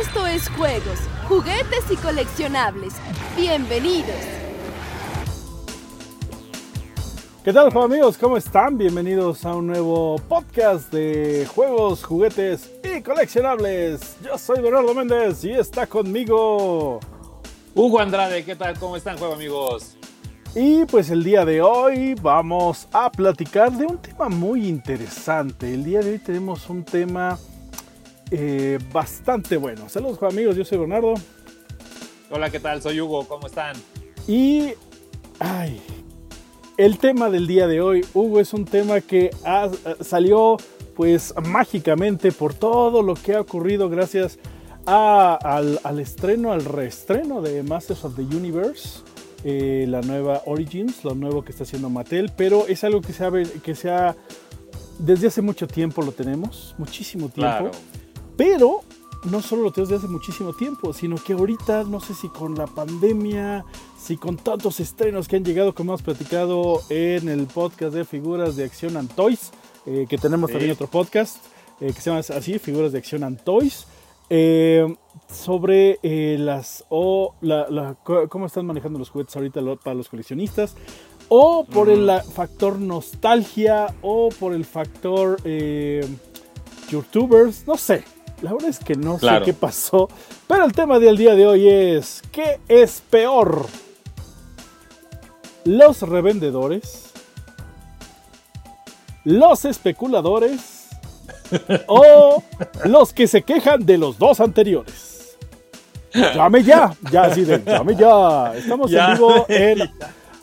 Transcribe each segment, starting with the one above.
Esto es juegos, juguetes y coleccionables. Bienvenidos. ¿Qué tal, amigos? ¿Cómo están? Bienvenidos a un nuevo podcast de juegos, juguetes y coleccionables. Yo soy Bernardo Méndez y está conmigo Hugo Andrade. ¿Qué tal? ¿Cómo están, juego amigos? Y pues el día de hoy vamos a platicar de un tema muy interesante. El día de hoy tenemos un tema eh, bastante bueno. Saludos amigos, yo soy Bernardo. Hola, ¿qué tal? Soy Hugo, ¿cómo están? Y... Ay, el tema del día de hoy, Hugo, es un tema que salió pues mágicamente por todo lo que ha ocurrido gracias al, al, estreno, al reestreno de Masters of the Universe. Eh, la nueva Origins, lo nuevo que está haciendo Mattel, pero es algo que se ha, que se ha desde hace mucho tiempo lo tenemos, muchísimo tiempo. Pero no solo lo tenemos desde hace muchísimo tiempo, sino que ahorita, no sé si con la pandemia, si con tantos estrenos que han llegado, como hemos platicado en el podcast de Figuras de Acción and Toys, eh, que tenemos también otro podcast eh, que se llama así, Figuras de Acción and Toys. Eh, sobre las o la, cómo están manejando los juguetes ahorita para los coleccionistas o por el factor nostalgia o por el factor youtubers no sé la verdad es que no sé qué pasó pero el tema del día de hoy es qué es peor los revendedores los especuladores o los que se quejan de los dos anteriores. Llame ya, ya así de, llame ya. Estamos en vivo en...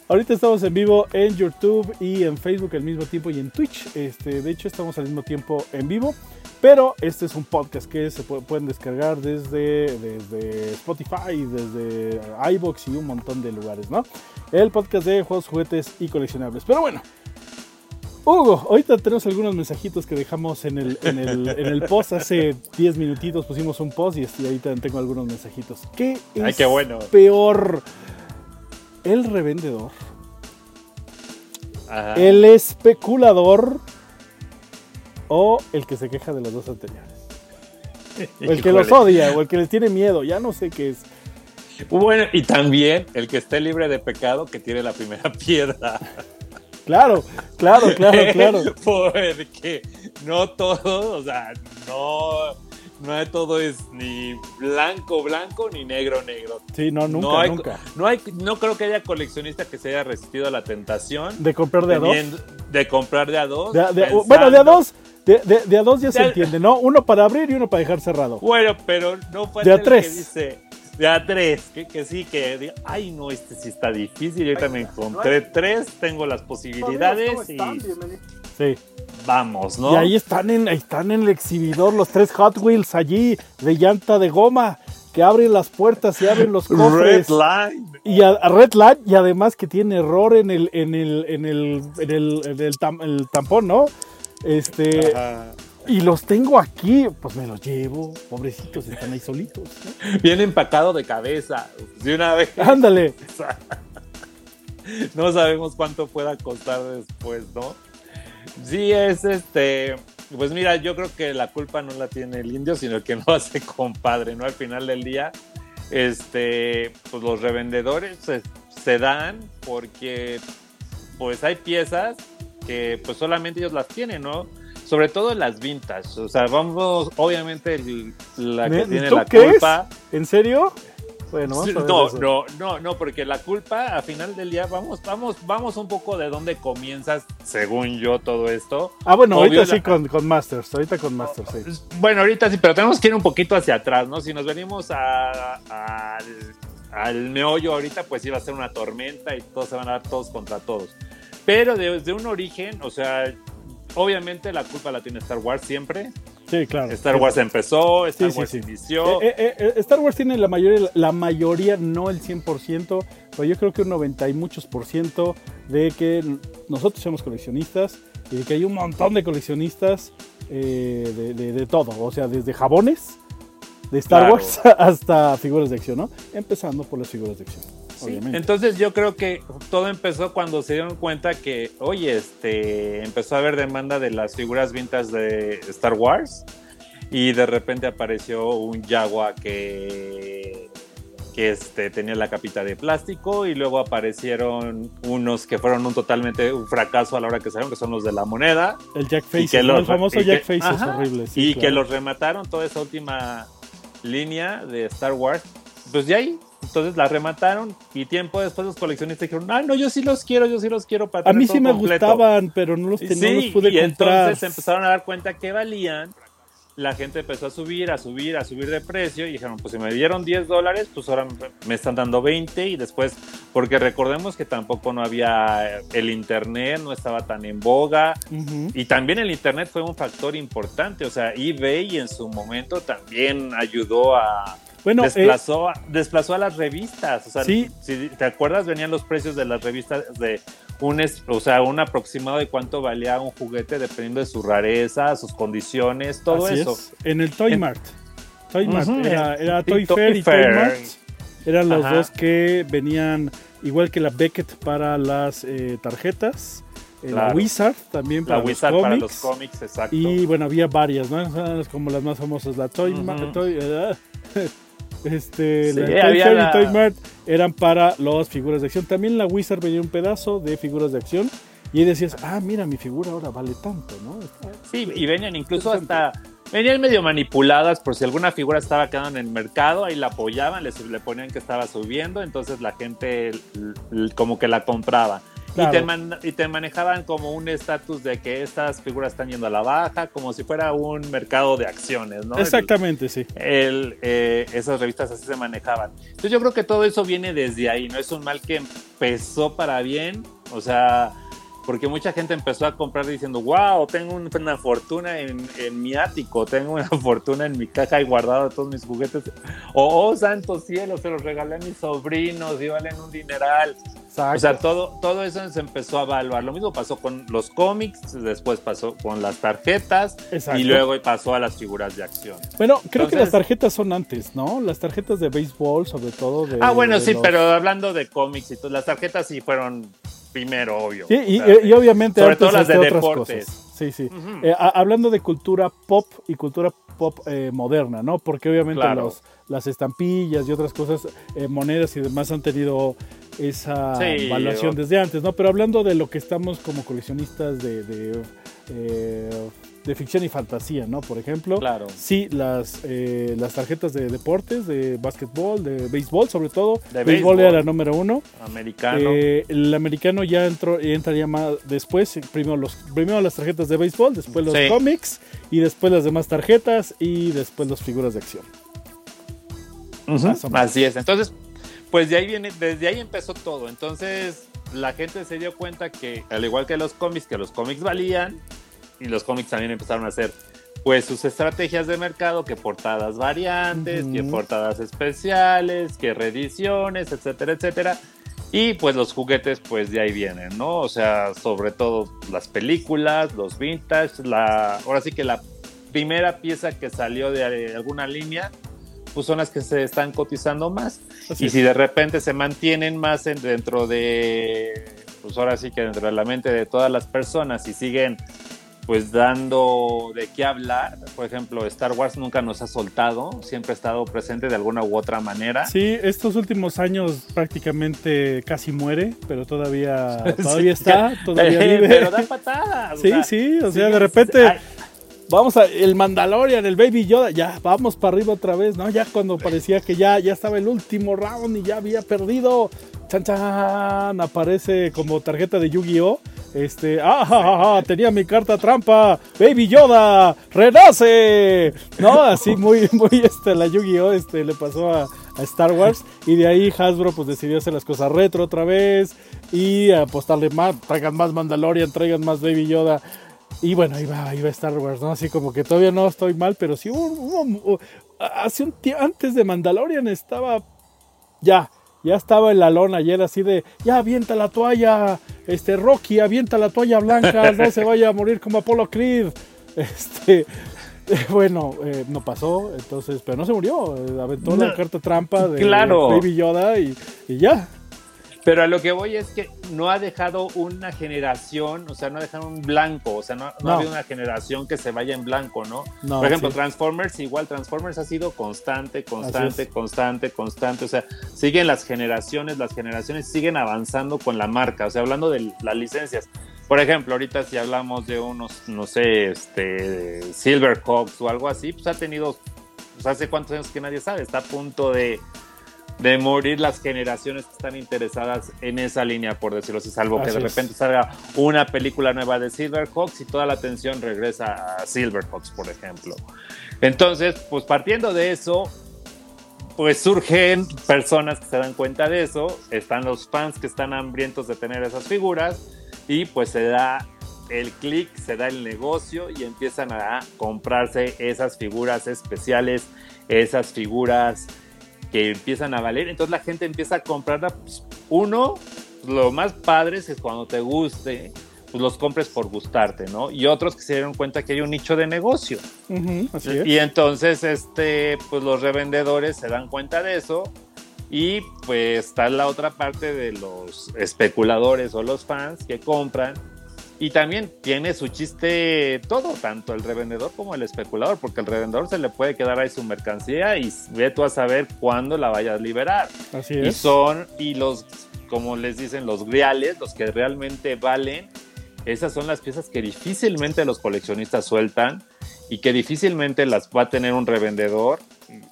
Ahorita estamos en vivo en YouTube y en Facebook al mismo tiempo y en Twitch. Este, de hecho, estamos al mismo tiempo en vivo. Pero este es un podcast que se pueden descargar desde, desde Spotify, desde iBox y un montón de lugares, ¿no? El podcast de juegos, juguetes y coleccionables. Pero bueno, Hugo, ahorita tenemos algunos mensajitos que dejamos en el, en el, post. Hace 10 minutitos pusimos un post y este, ahorita tengo algunos mensajitos. ¿Qué es peor? ¿El revendedor? ¿El especulador? ¿O el que se queja de los dos anteriores? O el que los odia o el que les tiene miedo, ya no sé qué es. Bueno, y también el que esté libre de pecado que tiene la primera piedra. Claro, claro, claro, claro. Porque no todo, o sea, no, no todo es ni blanco, blanco, ni negro, negro. Sí, no, nunca, nunca. No, hay, no creo que haya coleccionista que se haya resistido a la tentación. ¿De comprar de a dos? De comprar de a dos. bueno, de a dos. De, de, a dos ya se entiende, ¿no? Uno para abrir y uno para dejar cerrado. Bueno, pero no fue de a tres. que dice, de a tres, que, sí, que ay no, este sí está difícil. Yo también encontré tres, tengo las posibilidades y sí. vamos, ¿no? Y ahí están en, están en el exhibidor los tres Hot Wheels allí de llanta de goma que abren las puertas y abren los cofres. Red Line. Y a, Red Line y además que tiene error en el en el en el en el, tampón, ¿no? Este y los tengo aquí, pues me los llevo, pobrecitos, están ahí solitos. Bien empacado de cabeza, de una vez. Ándale. no sabemos cuánto pueda costar después, ¿no? Sí, es este. Pues mira, yo creo que la culpa no la tiene el indio, sino el que no hace compadre, ¿no? Al final del día, este, pues los revendedores se, se dan porque, pues hay piezas que, pues solamente ellos las tienen, ¿no? sobre todo las vintage. O sea, vamos, obviamente, la que tiene la culpa. ¿En serio? Bueno, no, no, no, no, porque la culpa, a final del día, vamos, vamos, vamos un poco de dónde comienzas, según yo, todo esto. Ah, bueno, ahorita sí con, Masters, ahorita con Masters, sí. Bueno, ahorita sí, pero tenemos que ir un poquito hacia atrás, ¿no? Si nos venimos a, al meollo ahorita, pues iba a ser una tormenta y todos se van a dar todos contra todos. Pero desde un origen, o sea, obviamente la culpa la tiene Star Wars siempre. Sí, claro. Star Wars empezó, Star Wars inició. Eh, eh, eh, Star Wars tiene la mayoría, la mayoría, no el 100%, pero yo creo que un 90 y muchos por ciento de que nosotros somos coleccionistas y de que hay un montón de coleccionistas de, todo, o sea, desde jabones de Star Wars hasta figuras de acción, ¿no? Empezando por las figuras de acción. Entonces yo creo que todo empezó cuando se dieron cuenta que, oye, este, empezó a haber demanda de las figuras vintas de Star Wars y de repente apareció un Jaguar que, que este, tenía la capita de plástico y luego aparecieron unos que fueron un totalmente un fracaso a la hora que salieron, que son los de la moneda. El Jack Faces, el famoso Jack Faces horrible. y que los remataron toda esa última línea de Star Wars. Pues de ahí entonces la remataron y tiempo después los coleccionistas dijeron, ah, no, yo sí los quiero, yo sí los quiero para A mí sí me gustaban, pero no los, tenía, no los pude y entonces se empezaron a dar cuenta que valían. La gente empezó a subir, a subir, a subir de precio y dijeron, pues si me dieron 10 dólares, pues ahora me están dando 20 y después, porque recordemos que tampoco no había el internet, no estaba tan en boga. Y también el internet fue un factor importante, o sea, eBay en su momento también ayudó a, bueno, eh, desplazó, desplazó a las revistas. O sea, si te acuerdas, venían los precios de las revistas de un, o sea, un aproximado de cuánto valía un juguete dependiendo de su rareza, sus condiciones, todo eso. En el Toy Mart. Toy Mart. era, Toy, Fair y Toy Mart. Eran los dos que venían, igual que la Beckett para las eh, tarjetas. Eh, la Wizard también para, la Wizard para los cómics. exacto. Y bueno, había varias, ¿no? Como las más famosas, la Toy, Mart, Toy Este, la Toy Mart eran para las figuras de acción. También la Wizard venía un pedazo de figuras de acción. Y ahí decías, ah, mira, mi figura ahora vale tanto, ¿no? Sí, y venían incluso hasta. Venían medio manipuladas por si alguna figura estaba quedando en el mercado, ahí la apoyaban, les, le ponían que estaba subiendo, entonces la gente como que la compraba. Y, te manejaban como un estatus de que estas figuras están yendo a la baja, como si fuera un mercado de acciones, ¿no? Exactamente, sí. Eh, esas revistas así se manejaban. Entonces yo creo que todo eso viene desde ahí, ¿no? Es un mal que empezó para bien, o sea, porque mucha gente empezó a comprar diciendo, wow, tengo una fortuna en, mi ático, tengo una fortuna en mi caja y guardado todos mis juguetes. O, oh, santo cielo, se los regalé a mis sobrinos y valen un dineral. O sea, todo, todo eso se empezó a evaluar. Lo mismo pasó con los cómics, después pasó con las tarjetas y luego pasó a las figuras de acción. Bueno, creo que las tarjetas son antes, ¿no? Las tarjetas de béisbol, sobre todo. De, ah, bueno, sí, pero hablando de cómics y todo, las tarjetas sí fueron primero, obvio. y, obviamente sobre todo las de deportes. Sí, sí. Eh, hablando de cultura pop y cultura pop eh, moderna, ¿no? Porque obviamente los, las estampillas y otras cosas, eh, monedas y demás han tenido esa evaluación desde antes, ¿no? Pero hablando de lo que estamos como coleccionistas de, de, eh, ficción y fantasía, ¿no? Por ejemplo, claro. sí, las, eh, las tarjetas de deportes, de básquetbol, de béisbol, sobre todo. De béisbol, era la número uno. Americano. Eh, el americano ya entró, entraría más después, primero, los, primero las tarjetas de béisbol, después los cómics, y después las demás tarjetas, y después las figuras de acción. Así es. Entonces, pues de ahí viene, desde ahí empezó todo. Entonces la gente se dio cuenta que, al igual que los cómics, que los cómics valían, y los cómics también empezaron a hacer pues sus estrategias de mercado, que portadas variantes, que portadas especiales, que reediciones, etcétera, etcétera. Y pues los juguetes pues de ahí vienen, ¿no? O sea, sobre todo las películas, los vintage, la ahora sí que la primera pieza que salió de alguna línea pues son las que se están cotizando más. y si de repente se mantienen más dentro de, pues ahora sí que dentro de la mente de todas las personas y siguen pues dando de qué hablar. Por ejemplo, Star Wars nunca nos ha soltado, siempre ha estado presente de alguna u otra manera. Sí, estos últimos años prácticamente casi muere, pero todavía, todavía está, todavía vive. Pero da patadas. Sí, sí, o sea, de repente vamos a el Mandalorian, el Baby Yoda, ya vamos para arriba otra vez, ¿no? Ya cuando parecía que ya, ya estaba el último round y ya había perdido, chan chan, aparece como tarjeta de Yu-Gi-Oh! Este, ah, tenía mi carta trampa, Baby Yoda, renace, ¿no? Así muy, muy, este, la Yu-Gi-Oh! Este, le pasó a, a Star Wars y de ahí Hasbro pues decidió hacer las cosas retro otra vez y apostarle más, traigan más Mandalorian, traigan más Baby Yoda. Y bueno, iba, iba Star Wars, ¿no? Así como que todavía no estoy mal, pero sí hace un tiempo antes de Mandalorian estaba ya, ya estaba en la lona ayer así de, ya avienta la toalla, este Rocky, avienta la toalla blanca, no se vaya a morir como Apollo Creed. Este, bueno, eh, no pasó, entonces, pero no se murió, aventó la carta trampa de claro. Baby Yoda y, y ya. Pero a lo que voy es que no ha dejado una generación, o sea, no ha dejado un blanco, o sea, no, no, ha habido una generación que se vaya en blanco, ¿no? Por ejemplo, Transformers, igual Transformers ha sido constante, constante, constante, constante, o sea, siguen las generaciones, las generaciones siguen avanzando con la marca, o sea, hablando de las licencias. Por ejemplo, ahorita si hablamos de unos, no sé, este, Silverhawks o algo así, pues ha tenido, pues hace cuántos años que nadie sabe, está a punto de de morir las generaciones que están interesadas en esa línea, por decirlo así, salvo que de repente salga una película nueva de Silverhawks y toda la atención regresa a Silverhawks, por ejemplo. Entonces, pues partiendo de eso, pues surgen personas que se dan cuenta de eso, están los fans que están hambrientos de tener esas figuras y pues se da el clic, se da el negocio y empiezan a comprarse esas figuras especiales, esas figuras que empiezan a valer. Entonces la gente empieza a comprarla. Pues, uno, lo más padre es cuando te guste, pues los compres por gustarte, ¿no? Y otros que se dieron cuenta que hay un nicho de negocio. Y entonces, este, pues los revendedores se dan cuenta de eso. Y pues está la otra parte de los especuladores o los fans que compran y también tiene su chiste todo, tanto el revendedor como el especulador, porque el revendedor se le puede quedar ahí su mercancía y ve tú a saber cuándo la vayas a liberar. Así es. Y son, y los, como les dicen, los griales, los que realmente valen, esas son las piezas que difícilmente los coleccionistas sueltan y que difícilmente las va a tener un revendedor.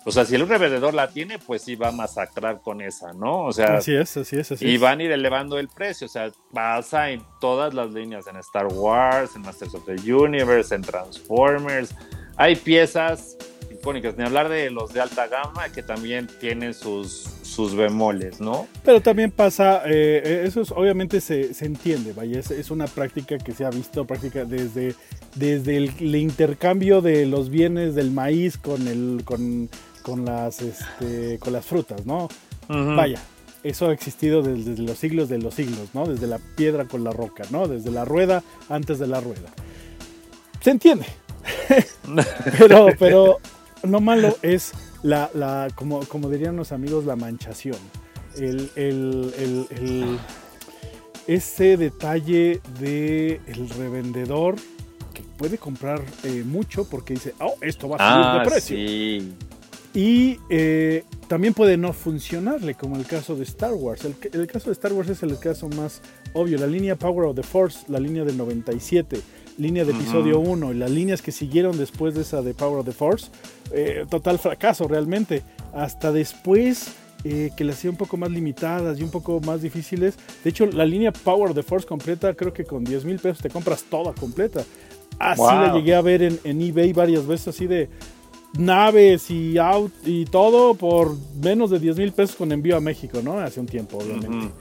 O sea, si el revendedor la tiene, pues sí va a masacrar con esa, ¿no? O sea, así es, así es, así y van a ir elevando el precio, o sea, pasa en todas las líneas, en Star Wars, en Masters of the Universe, en Transformers, hay piezas icónicas, ni hablar de los de alta gama que también tienen sus, sus bemoles, ¿no? Pero también pasa, eh, eso obviamente se, se, entiende, vaya, es, es, una práctica que se ha visto práctica desde, desde el, intercambio de los bienes del maíz con, el, con, con, las, este, con las frutas, ¿no? Vaya, eso ha existido desde, los siglos de los siglos, ¿no? Desde la piedra con la roca, ¿no? Desde la rueda antes de la rueda. Se entiende. pero, pero no malo es la, la como, como dirían los amigos, la manchación. El, el, ese detalle de el revendedor que puede comprar eh, mucho porque dice, oh, esto va a subir de ah, precio. Y eh, también puede no funcionarle, como el caso de Star Wars. El, el, caso de Star Wars es el caso más obvio. La línea Power of the Force, la línea del 97, línea de episodio 1 y las líneas que siguieron después de esa de Power of the Force, eh, total fracaso realmente. Hasta después eh, que las hacía un poco más limitadas y un poco más difíciles. De hecho, la línea Power of the Force completa, creo que con 10 mil pesos te compras toda completa. Así la llegué a ver en, en, eBay varias veces, así de naves y out y todo por menos de 10 mil pesos con envío a México, ¿no? Hace un tiempo, obviamente.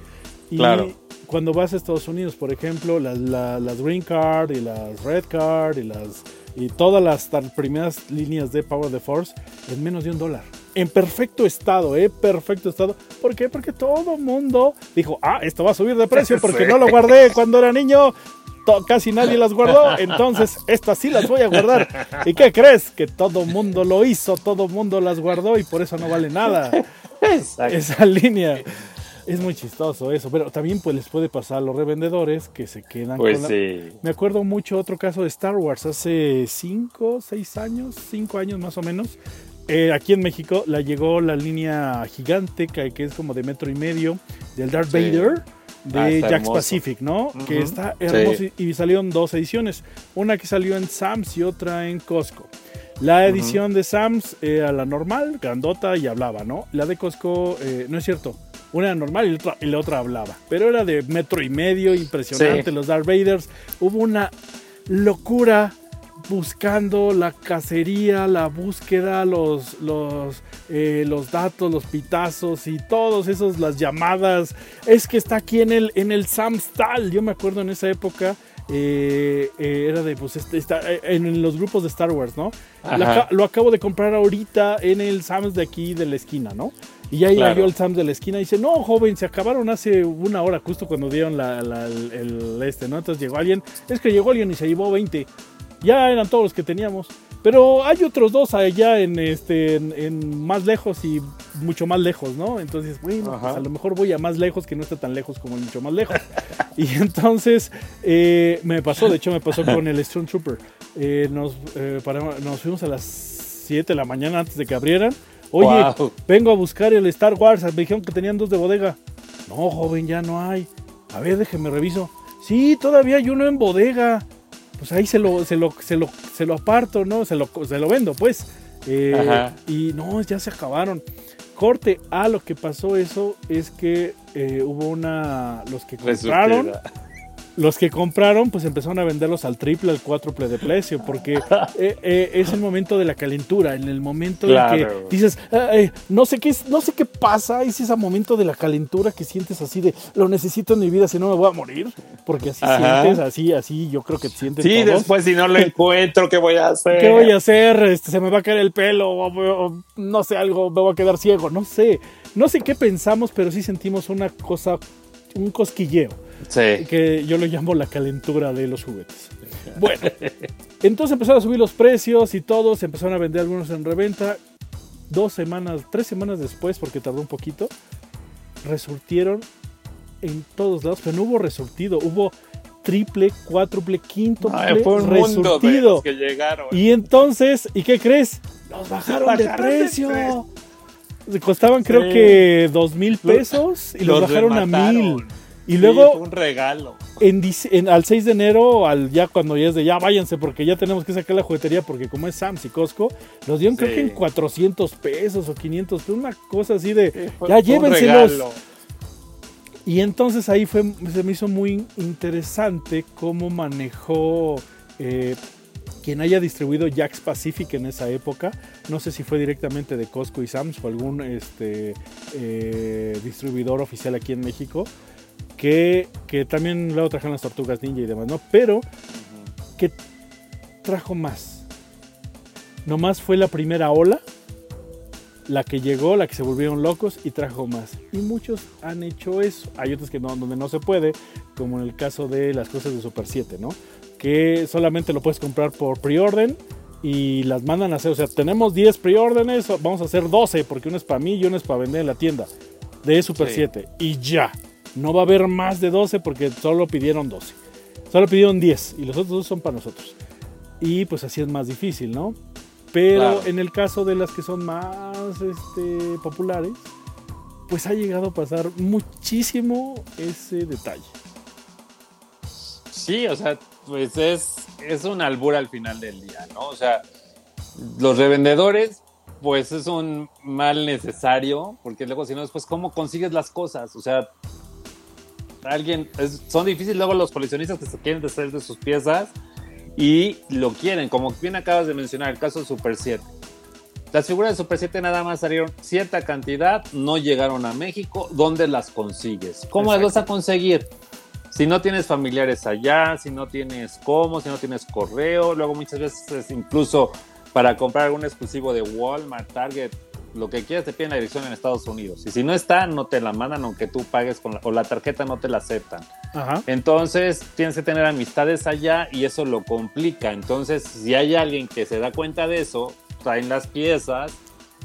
Y claro cuando vas a Estados Unidos, por ejemplo, las, las Green Card y las Red Card y, las, y todas las primeras líneas de Power of the Force en menos de un dólar. En perfecto estado, ¿eh? Perfecto estado. ¿Por qué? Porque todo mundo dijo, ah, esto va a subir de precio porque no lo guardé cuando era niño. Casi nadie las guardó, entonces estas sí las voy a guardar. ¿Y qué crees? Que todo mundo lo hizo, todo mundo las guardó y por eso no vale nada. Esa línea. Es muy chistoso eso, pero también pues les puede pasar a los revendedores que se quedan pues con sí. Me acuerdo mucho otro caso de Star Wars hace 5, 6 años, 5 años más o menos. Eh, aquí en México la llegó la línea gigante que, es como de metro y medio del Darth Vader de ah, Jax Pacific, ¿no? Que está hermoso y salieron dos ediciones, una que salió en Sam's y otra en Costco. La edición de Sam's era la normal, grandota y hablaba, ¿no? La de Costco, eh, no es cierto, una era normal y la, otra, hablaba. Pero era de metro y medio, impresionante. Los Darth Vaders. Hubo una locura buscando la cacería, la búsqueda, los, los, eh, los datos, los pitazos y todos esos, las llamadas. Es que está aquí en el, en el Samstal. Yo me acuerdo en esa época. Eh, eh, era de, pues, este, está, en los grupos de Star Wars, ¿no? lo acabo de comprar ahorita en el Sams de aquí de la esquina, ¿no? Y ya yo el Sams de la esquina y dice, no, joven, se acabaron hace una hora, justo cuando dieron la, el, este, ¿no? Entonces llegó alguien, es que llegó alguien y se llevó 20. Ya eran todos los que teníamos. Pero hay otros dos allá en, este, en, más lejos y mucho más lejos, ¿no? Entonces, bueno, pues a lo mejor voy a más lejos que no está tan lejos como el mucho más lejos. y entonces eh, me pasó, de hecho me pasó con el Stone Trooper. Eh, nos, eh, nos fuimos a las 7 de la mañana antes de que abrieran. Oye, vengo a buscar el Star Wars. Me dijeron que tenían dos de bodega. No, joven, ya no hay. A ver, déjeme reviso. Sí, todavía hay uno en bodega pues ahí se lo, se lo, se lo, se lo aparto, ¿no? Se lo, se lo vendo, pues. Eh, y no, ya se acabaron. Corte a lo que pasó eso es que eh, hubo una. Los que compraron los que compraron, pues empezaron a venderlos al triple, al cuádruple de precio, porque eh, eh, es el momento de la calentura, en el momento en que dices, no sé qué no sé qué pasa, es ese momento de la calentura que sientes así de, lo necesito en mi vida, si no me voy a morir, porque así sientes, así, así, yo creo que sientes. Sí, después si no lo encuentro, ¿qué voy a hacer? ¿Qué voy a hacer? Este, se me va a caer el pelo, o, no sé, algo, me voy a quedar ciego, no sé, no sé qué pensamos, pero sí sentimos una cosa, un cosquilleo. Que yo lo llamo la calentura de los juguetes. Bueno, entonces empezaron a subir los precios y todo, se empezaron a vender algunos en reventa. Dos semanas, tres semanas después, porque tardó un poquito, resurtieron en todos lados, pero no hubo resurtido, hubo triple, cuádruple, quinto resurtido. que llegaron. Y entonces, ¿y qué crees? Los bajaron, de precio. Costaban creo que dos mil pesos y los, bajaron a mil. Y luego. un regalo. En, al 6 de enero, al ya cuando ya es de ya váyanse, porque ya tenemos que sacar la juguetería, porque como es Sams y Costco, los dieron creo que en 400 pesos o 500 pesos, una cosa así de ya llévenselos. Y entonces ahí fue, se me hizo muy interesante cómo manejó eh, quien haya distribuido Jax Pacific en esa época. No sé si fue directamente de Costco y Sams o algún este, eh, distribuidor oficial aquí en México que, también luego trajeron las tortugas ninja y demás, ¿no? Pero que trajo más. Nomás fue la primera ola, la que llegó, la que se volvieron locos y trajo más. Y muchos han hecho eso. Hay otros que no, donde no se puede, como en el caso de las cosas de Super 7, ¿no? Que solamente lo puedes comprar por preorden y las mandan a hacer. O sea, tenemos 10 preórdenes, vamos a hacer 12 porque uno es para mí y uno es para vender en la tienda de Super 7. Y ya. No va a haber más de 12 porque solo pidieron 12. Solo pidieron 10 y los otros dos son para nosotros. Y pues así es más difícil, ¿no? Pero en el caso de las que son más este, populares, pues ha llegado a pasar muchísimo ese detalle. Sí, o sea, pues es, es un albur al final del día, ¿no? O sea, los revendedores, pues es un mal necesario, porque luego si no, después, ¿cómo consigues las cosas? O sea, alguien, son difíciles luego los coleccionistas que se quieren deshacer de sus piezas y lo quieren, como bien acabas de mencionar, el caso de Super 7. Las figuras de Super 7 nada más salieron cierta cantidad, no llegaron a México. ¿Dónde las consigues? ¿Cómo las vas a conseguir? Si no tienes familiares allá, si no tienes cómo, si no tienes correo, luego muchas veces incluso para comprar algún exclusivo de Walmart, Target, lo que quieras te piden la dirección en Estados Unidos. Y si no está, no te la mandan aunque tú pagues con la, o la tarjeta no te la aceptan. Entonces tienes que tener amistades allá y eso lo complica. Entonces, si hay alguien que se da cuenta de eso, traen las piezas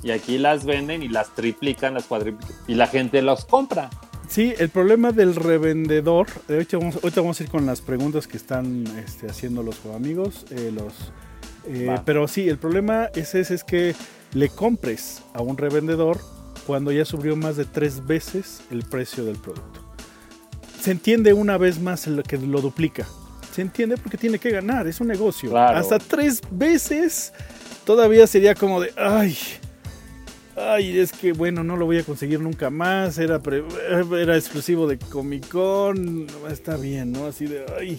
y aquí las venden y las triplican, las cuadriplican y la gente las compra. Sí, el problema del revendedor, ahorita vamos, ahorita vamos a ir con las preguntas que están este, haciendo los amigos, eh, los, eh, pero sí, el problema es, ese es que le compres a un revendedor cuando ya subió más de tres veces el precio del producto. Se entiende una vez más lo que lo duplica. Se entiende porque tiene que ganar, es un negocio. Hasta tres veces todavía sería como de, ay, ay, es que bueno, no lo voy a conseguir nunca más, era, era exclusivo de Comic Con, está bien, ¿no? Así de, ay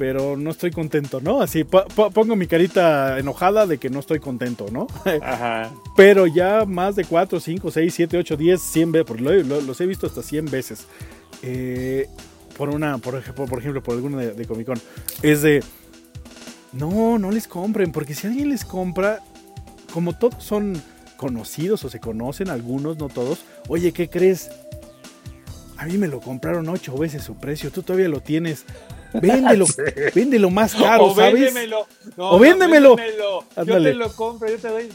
pero no estoy contento, ¿no? Así pongo mi carita enojada de que no estoy contento, ¿no? Ajá. Pero ya más de 4, 5, 6, 7, 8, 10, 100 veces, porque los he visto hasta 100 veces. Eh, por una, por ejemplo, por, ejemplo, por alguna de, de Comic Con. Es de, no, no les compren, porque si alguien les compra, como todos son conocidos o se conocen, algunos, no todos, oye, ¿qué crees? A mí me lo compraron ocho veces su precio, tú todavía lo tienes Véndelo, véndelo más caro, o ¿sabes? véndemelo. No, O véndemelo. Yo te lo compro, yo te doy.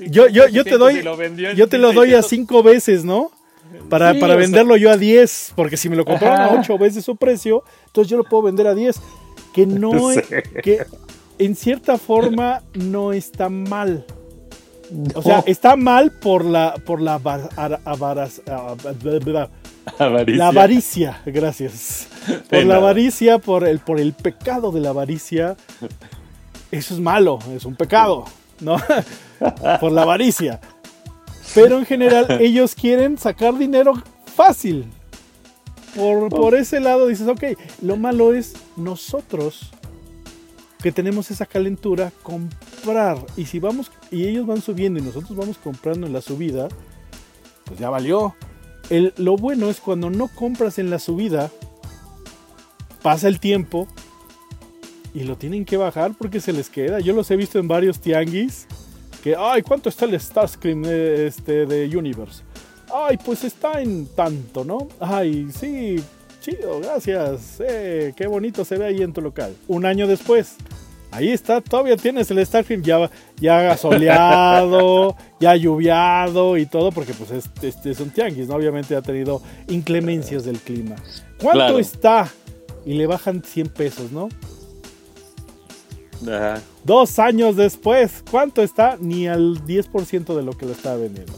Yo, yo, yo te 50, doy, si yo te lo doy a 600. cinco veces, ¿no? Para, Sí, para sea- venderlo yo a 10, porque si me lo compraron a Ajá. 8 veces su precio, entonces yo lo puedo vender a 10. Que no es, que en cierta forma no está mal. O sea, está mal por la por la ava- ara- avaraz- bla, bla, Avaricia. la avaricia, gracias. Por la avaricia, por el por el pecado de la avaricia. Eso es malo, es un pecado, ¿no? por la avaricia. Pero en general ellos quieren sacar dinero fácil. Por, por ese lado dices, ok, lo malo es nosotros que tenemos esa calentura, comprar. Y si vamos, y ellos van subiendo y nosotros vamos comprando en la subida, pues ya valió. El, lo bueno es cuando no compras en la subida, pasa el tiempo y lo tienen que bajar porque se les queda. Yo los he visto en varios tianguis que, ay, ¿cuánto está el Starscream eh, este, de Universe? Ay, pues está en tanto, ¿no? Ay, sí, chido, gracias. Eh, qué bonito se ve ahí en tu local. Un año después, ahí está, todavía tienes el Starscream ya, ya soleado, ya lluviado y todo, porque pues es, este es un tianguis, ¿no? Obviamente ha tenido inclemencias del clima. ¿Cuánto Claro. está? Y le bajan 100 pesos, ¿no? Ajá. Dos años después, ¿cuánto está? Ni al 10% de lo que lo estaba vendiendo.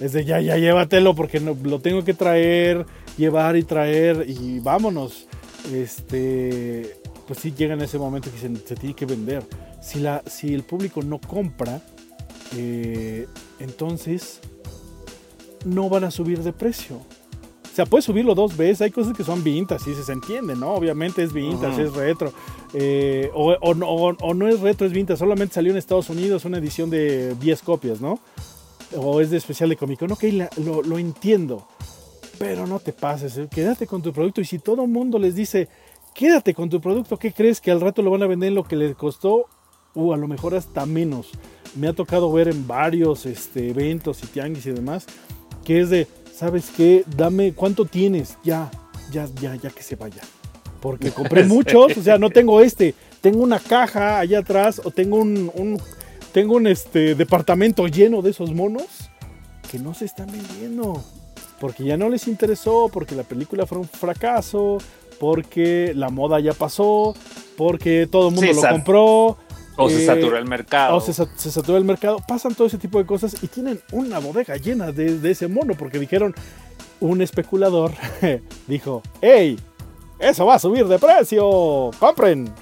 Es de ya, ya llévatelo porque no, lo tengo que traer, llevar y traer y vámonos. Este, pues sí llega en ese momento que se, se tiene que vender. Si, la, si el público no compra, eh, entonces no van a subir de precio. O sea, puedes subirlo dos veces. Hay cosas que son vintas, sí se entiende, ¿no? Obviamente es vintas, Ujú. es retro. Eh, o, o no, o- o no es retro, es vintage. Solamente salió en Estados Unidos una edición de 10 copias, ¿no? O es de especial de Comic Con. Ok, la- lo, lo entiendo. Pero no te pases. ¿eh? Quédate con tu producto. Y si todo el mundo les dice, quédate con tu producto, ¿qué crees? Que al rato lo van a vender en lo que les costó. O a lo mejor hasta menos. Me ha tocado ver en varios este, eventos y tianguis y demás. Que es de, ¿sabes qué? Dame, ¿cuánto tienes? Ya, ya, ya, ya que se vaya. Porque compré muchos, o sea, no tengo este. Tengo una caja allá atrás o tengo un, un- tengo un este, departamento lleno de esos monos que no se están vendiendo. Porque ya no les interesó, porque la película fue un fracaso, porque la moda ya pasó, porque todo el mundo Sí, lo compró. O se eh, saturó el mercado. o se, se saturó el mercado. Pasan todo ese tipo de cosas y tienen una bodega llena de, de ese mono porque dijeron, un especulador dijo, hey, eso va a subir de precio, compren,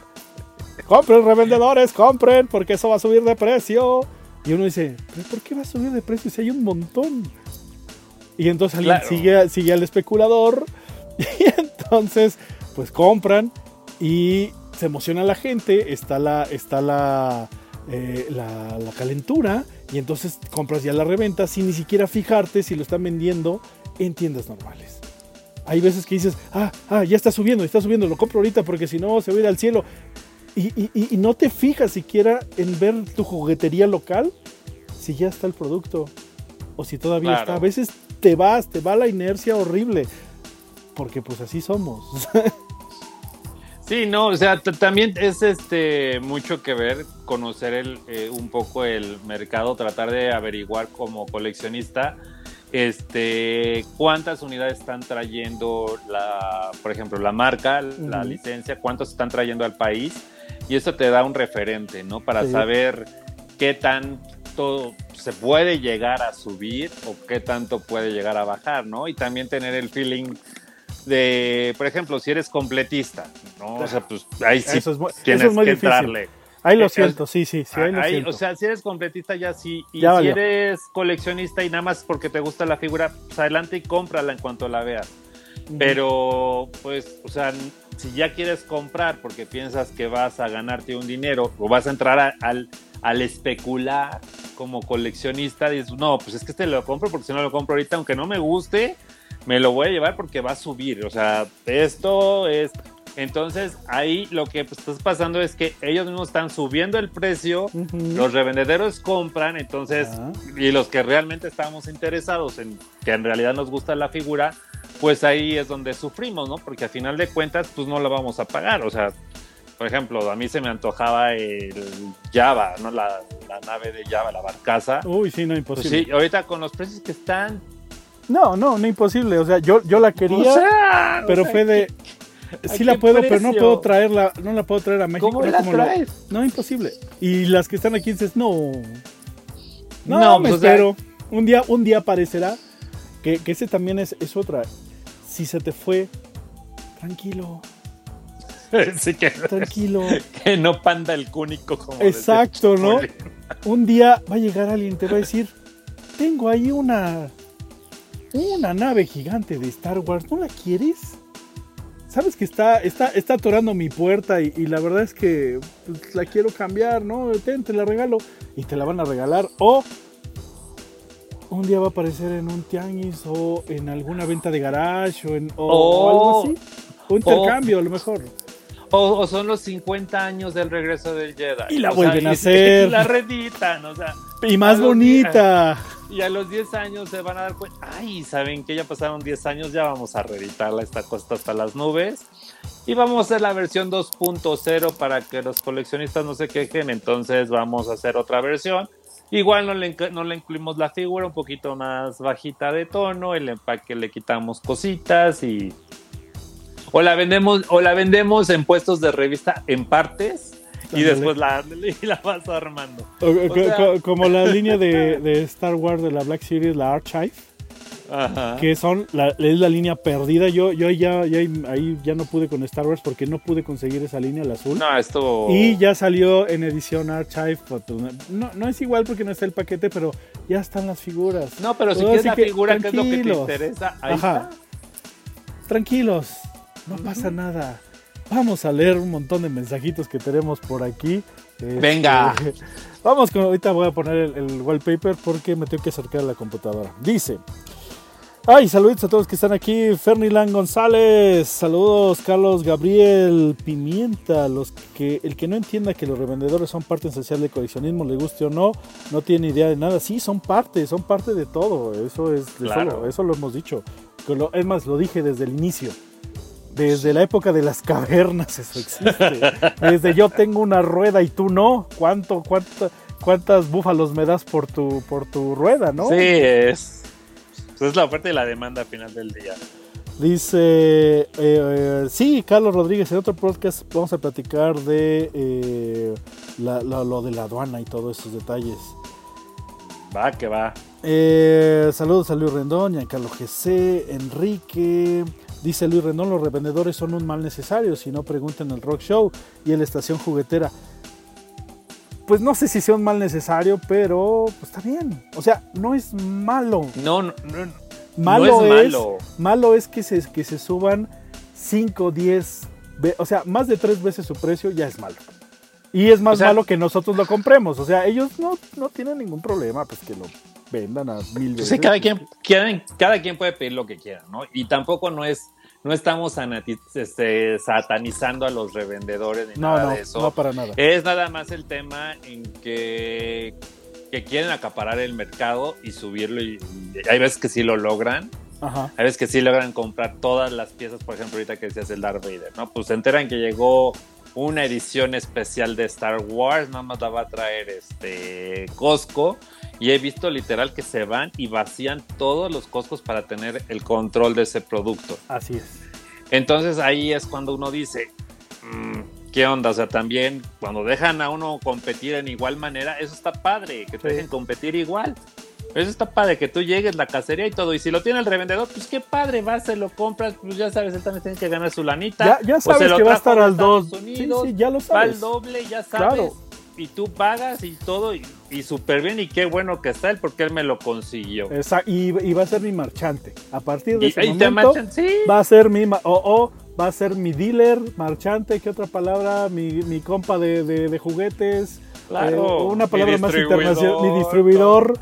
compren revendedores, compren porque eso va a subir de precio. Y uno dice, ¿pero por qué va a subir de precio si hay un montón? Y entonces alguien Claro. sigue, sigue al especulador y entonces pues compran y se emociona la gente, está la, está la, eh, la, la calentura y entonces compras ya la reventa sin ni siquiera fijarte si lo están vendiendo en tiendas normales. Hay veces que dices, ah, ah, ya está subiendo, está subiendo, lo compro ahorita porque si no se va a ir al cielo. Y, y- y- no te fijas siquiera en ver tu juguetería local si ya está el producto o si todavía Claro. está. A veces te vas, te va la inercia horrible. Porque pues así somos. Sí, no, o sea, también es este mucho que ver, conocer el, eh, un poco el mercado, tratar de averiguar como coleccionista, este, cuántas unidades están trayendo la, por ejemplo, la marca, la licencia, cuántos están trayendo al país, y eso te da un referente, ¿no? Para Sí. saber qué tanto se puede llegar a subir o qué tanto puede llegar a bajar, ¿no? Y también tener el feeling de, por ejemplo, si eres completista, ¿no? O sea, pues ahí sí Eso es muy- tienes eso es muy que difícil. entrarle. Ahí lo Eh, siento, sí, sí, sí, ahí lo Ahí, siento. o sea, si eres completista ya sí, y Ya si valió. eres coleccionista y nada más porque te gusta la figura, pues adelante y cómprala en cuanto la veas. Pero, pues, o sea, si ya quieres comprar porque piensas que vas a ganarte un dinero o vas a entrar a- al, al especular como coleccionista, dices, no, pues es que este lo compro porque si no lo compro ahorita, aunque no me guste, me lo voy a llevar porque va a subir. O sea, esto es... Entonces, ahí lo que pues, está pasando es que ellos mismos están subiendo el precio, los revendedores compran, entonces, y los que realmente estamos interesados en que en realidad nos gusta la figura, pues ahí es donde sufrimos, ¿no? Porque a final de cuentas, pues no la vamos a pagar. O sea, por ejemplo, a mí se me antojaba el Java, ¿no? La, la nave de Java, la barcaza. Uy, sí, no, Pues imposible. sí, ahorita con los precios que están. No, no, no imposible. O sea, yo, yo la quería, o sea, pero o sea, fue de. ¿a Sí la puedo, pero no puedo traerla, no la puedo traer a México. ¿Cómo no la como traes? No, imposible. Y las que están aquí dices, no. No, No, me pues, o sea- espero. Un día, un día aparecerá. Que, que ese también es, es otra. Si se te fue, tranquilo, sí, que, tranquilo. que no panda el cúnico como Exacto, ¿no? Un día va a llegar alguien y te va a decir, tengo ahí una una nave gigante de Star Wars, ¿no la quieres? Sabes que está, está, está atorando mi puerta y, y la verdad es que pues, la quiero cambiar, ¿no? Ten, te la regalo y te la van a regalar. O un día va a aparecer en un tianguis o en alguna venta de garage o, en, o, o algo así. Un intercambio, a lo mejor. O, o son los 50 años del regreso del Jedi. Y la O vuelven a hacer. Y la reeditan, o sea. Y más bonita. Y a los 10 años se van a dar cuenta, ay, ¿saben que Ya pasaron 10 años, ya vamos a reeditarla esta costa hasta las nubes. Y vamos a hacer la versión 2.0 para que los coleccionistas no se quejen, entonces vamos a hacer otra versión. Igual no le, no le incluimos la figura un poquito más bajita de tono, el empaque le quitamos cositas y... O la vendemos, o la vendemos en puestos de revista en partes y después la, y la vas armando. O- o- O sea- co- como la línea de, de Star Wars de la Black Series, la Archive, Ajá. que son la, es la línea perdida. Yo, yo ya, ya ahí ya no pude con Star Wars porque no pude conseguir esa línea, la azul. No, esto... Y ya salió en edición Archive. pues, No, no es igual porque no está el paquete, pero ya están las figuras. No, pero si quieres la que figura, que es lo que te interesa, ahí Ajá. Tranquilos, no pasa nada. Vamos a leer un montón de mensajitos que tenemos por aquí. Este, Venga. Vamos con, ahorita voy a poner el, el wallpaper porque me tengo que acercar a la computadora. Dice. Ay, saludos a todos que están aquí. Fernilan González, saludos Carlos Gabriel Pimienta, los que el que no entienda que los revendedores son parte esencial del coleccionismo, le guste o no, no tiene idea de nada. Sí, son parte, son parte de todo. Eso es, eso Claro. lo- eso lo hemos dicho. Es más, lo dije desde el inicio. Desde la época de las cavernas eso existe. Desde yo tengo una rueda y tú no. ¿Cuánto, cuánto, cuántas búfalos me das por tu, por tu rueda, no? Sí, es. pues es la oferta y la demanda al final del día. Dice, eh, eh, sí, Carlos Rodríguez, en otro podcast vamos a platicar de eh, la- la- lo de la aduana y todos esos detalles. Va, que va. Saludos a Luis Rendón, Giancarlo GC, Enrique. Dice Luis Rendón, los revendedores son un mal necesario, si no pregunten el Rock Show y en la estación juguetera. Pues no sé si sea un mal necesario, pero pues está bien. O sea, no es malo. No, no, no, Malo no es es, malo. malo es que se, que se suban 5, 10, ve- o sea, más de tres veces su precio ya es malo. Y es más O sea- malo que nosotros lo compremos. O sea, ellos no, no tienen ningún problema, pues que lo vendan a mil veces. Sí, cada quien, quieren- cada quien puede pedir lo que quiera, ¿no? Y tampoco no es, no estamos este, satanizando a los revendedores ni No, nada no, de eso. no para nada. Es nada más el tema en que, que quieren acaparar el mercado y subirlo y, y hay veces que sí lo logran. Ajá. Hay veces que sí logran comprar todas las piezas, por ejemplo, ahorita que decías el Darth Vader, ¿no? Pues se enteran que llegó una edición especial de Star Wars, nada más la va a traer este Costco. Y he visto literal que se van y vacían todos los Costcos para tener el control de ese producto. Así es. Entonces ahí es cuando uno dice, mm, ¿qué onda? O sea, también cuando dejan a uno competir en igual manera, eso está padre, que te Sí. dejen competir igual. Eso está padre, que tú llegues, la cacería y todo. Y si lo tiene el revendedor, pues qué padre, vas, se lo compras, pues ya sabes, él también tiene que ganar su lanita. Ya, sabes que va a estar de al Estados 2. Sí, Unidos, sí, ya lo Va sabes. al doble, ya sabes. Claro. Y tú pagas y todo, y, y súper bien, y qué bueno que está él, porque él me lo consiguió. Esa- y, y va a ser mi marchante. A partir de y ese momento machan, sí. va a ser mi o, o va a ser mi dealer, marchante, ¿qué otra palabra? Mi, mi compa de, de- de juguetes. Claro, eh, una palabra más internacional. Mi distribuidor.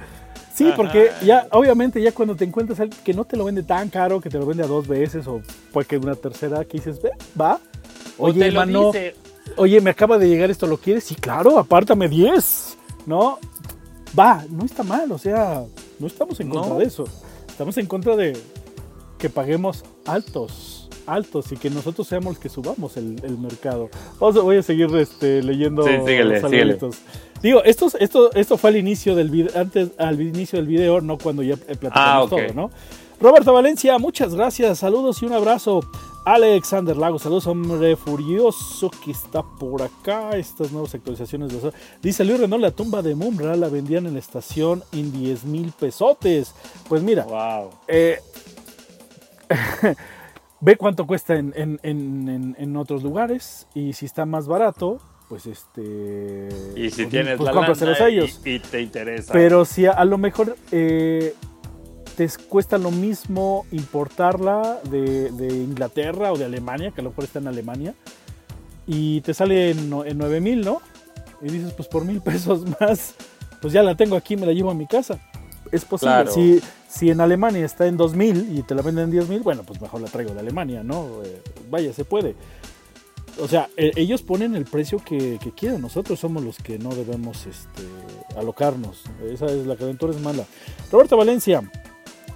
Sí, Ajá. porque ya, obviamente, ya cuando te encuentras alguien que no te lo vende tan caro, que te lo vende a dos veces, o pues que una tercera, que dices, "Ve, va. O Oye, te lo dice, oye, me acaba de llegar esto, ¿lo quieres? Sí, claro, apártame 10. ¿No? Va, no está mal, o sea, no estamos en contra No. de eso. Estamos en contra de que paguemos altos, altos y que nosotros seamos los que subamos el, el mercado. Vamos a- voy a seguir este, leyendo Sí, síguele, saluditos. Digo, esto, esto, esto fue al inicio del video, antes, al inicio del video, no cuando ya eh, platicamos Ah, ok. todo, ¿no? Roberto Valencia, muchas gracias, saludos y un abrazo. Alexander Lago, saludos, hombre furioso que está por acá. Estas nuevas actualizaciones. de- Dice Luis Renault, la tumba de Mumra la vendían en la estación en 10 mil pesotes. Pues mira, Wow. eh, ve cuánto cuesta en, en- en- en- en otros lugares y si está más barato, pues este... Y si pues, tienes pues la lana a ellos. y, y te interesa. Pero si a, a lo mejor eh, te cuesta lo mismo importarla de, de Inglaterra o de Alemania, que a lo mejor está en Alemania, y te sale en, en 9 mil, ¿no? Y dices, pues por mil pesos más, pues ya la tengo aquí, me la llevo a mi casa. Es posible. Claro. Si, si en Alemania está en 2 mil y te la venden en 10 mil, bueno, pues mejor la traigo de Alemania, ¿no? Eh, vaya, se puede. O sea, e- ellos ponen el precio que, que quieren. Nosotros somos los que no debemos este, alocarnos. Esa es la calentura es mala. Roberto Valencia.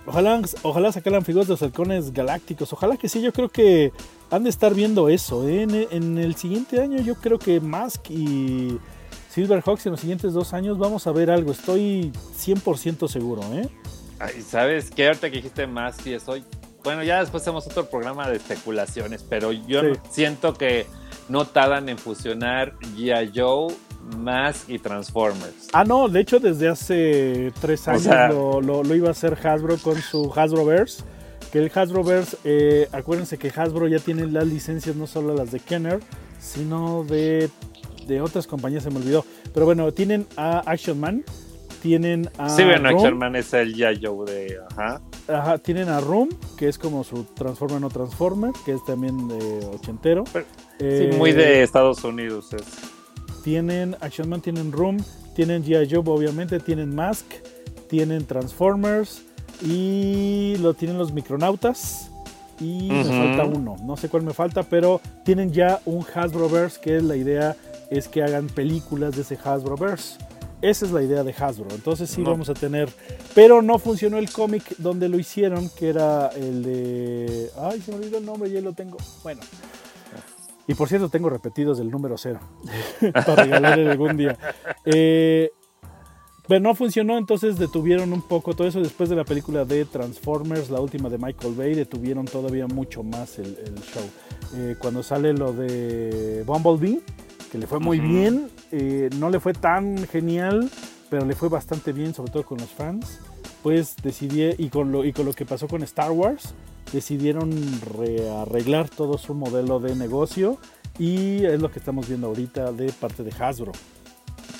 Ojalá, ojalá sacaran figuras de los halcones galácticos. Ojalá que sí. Yo creo que han de estar viendo eso. ¿eh? En, en el siguiente año yo creo que Mask y Silverhawks en los siguientes dos años vamos a ver algo. Estoy 100% seguro. ¿eh? Ay, ¿Sabes qué? Ahorita que dijiste más y soy. Bueno, ya después hacemos otro programa de especulaciones, pero yo Sí. siento que no tardan en fusionar G.I. Joe, Mask y Transformers. Ah, no, de hecho desde hace tres O años sea- lo, lo- lo iba a hacer Hasbro con su Hasbroverse. Que el Hasbroverse, eh, acuérdense que Hasbro ya tiene las licencias, no solo las de Kenner, sino de, de otras compañías, se me olvidó. Pero bueno, tienen a Action Man, tienen a. sí, bueno, Room, Action Man es el. Joe de. Ajá. ajá, tienen a Room, que es como su Transformer no Transformer, que es también de ochentero. Pero- Eh, Sí, muy de Estados Unidos es. Tienen Action Man, tienen Room, tienen G.I. Joe, obviamente, tienen Mask, tienen Transformers y lo tienen los Micronautas. Y me falta uno, no sé cuál me falta, pero tienen ya un Hasbroverse que la idea es que hagan películas de ese Hasbroverse. Esa es la idea de Hasbro. Entonces sí No. vamos a tener. Pero no funcionó el cómic donde lo hicieron, que era el de. Ay, se me olvidó el nombre, ya lo tengo. Bueno. Y por cierto, tengo repetidos del número cero. para regalar algún día. Eh, pero no funcionó, entonces detuvieron un poco todo eso. Después de la película de Transformers, la última de Michael Bay, detuvieron todavía mucho más el, el show. Eh, cuando sale lo de Bumblebee, que le fue muy Ujú. bien, eh, no le fue tan genial, pero le fue bastante bien, sobre todo con los fans. Pues decidí, y con lo, y con lo que pasó con Star Wars, decidieron rearreglar todo su modelo de negocio. Y es lo que estamos viendo ahorita de parte de Hasbro.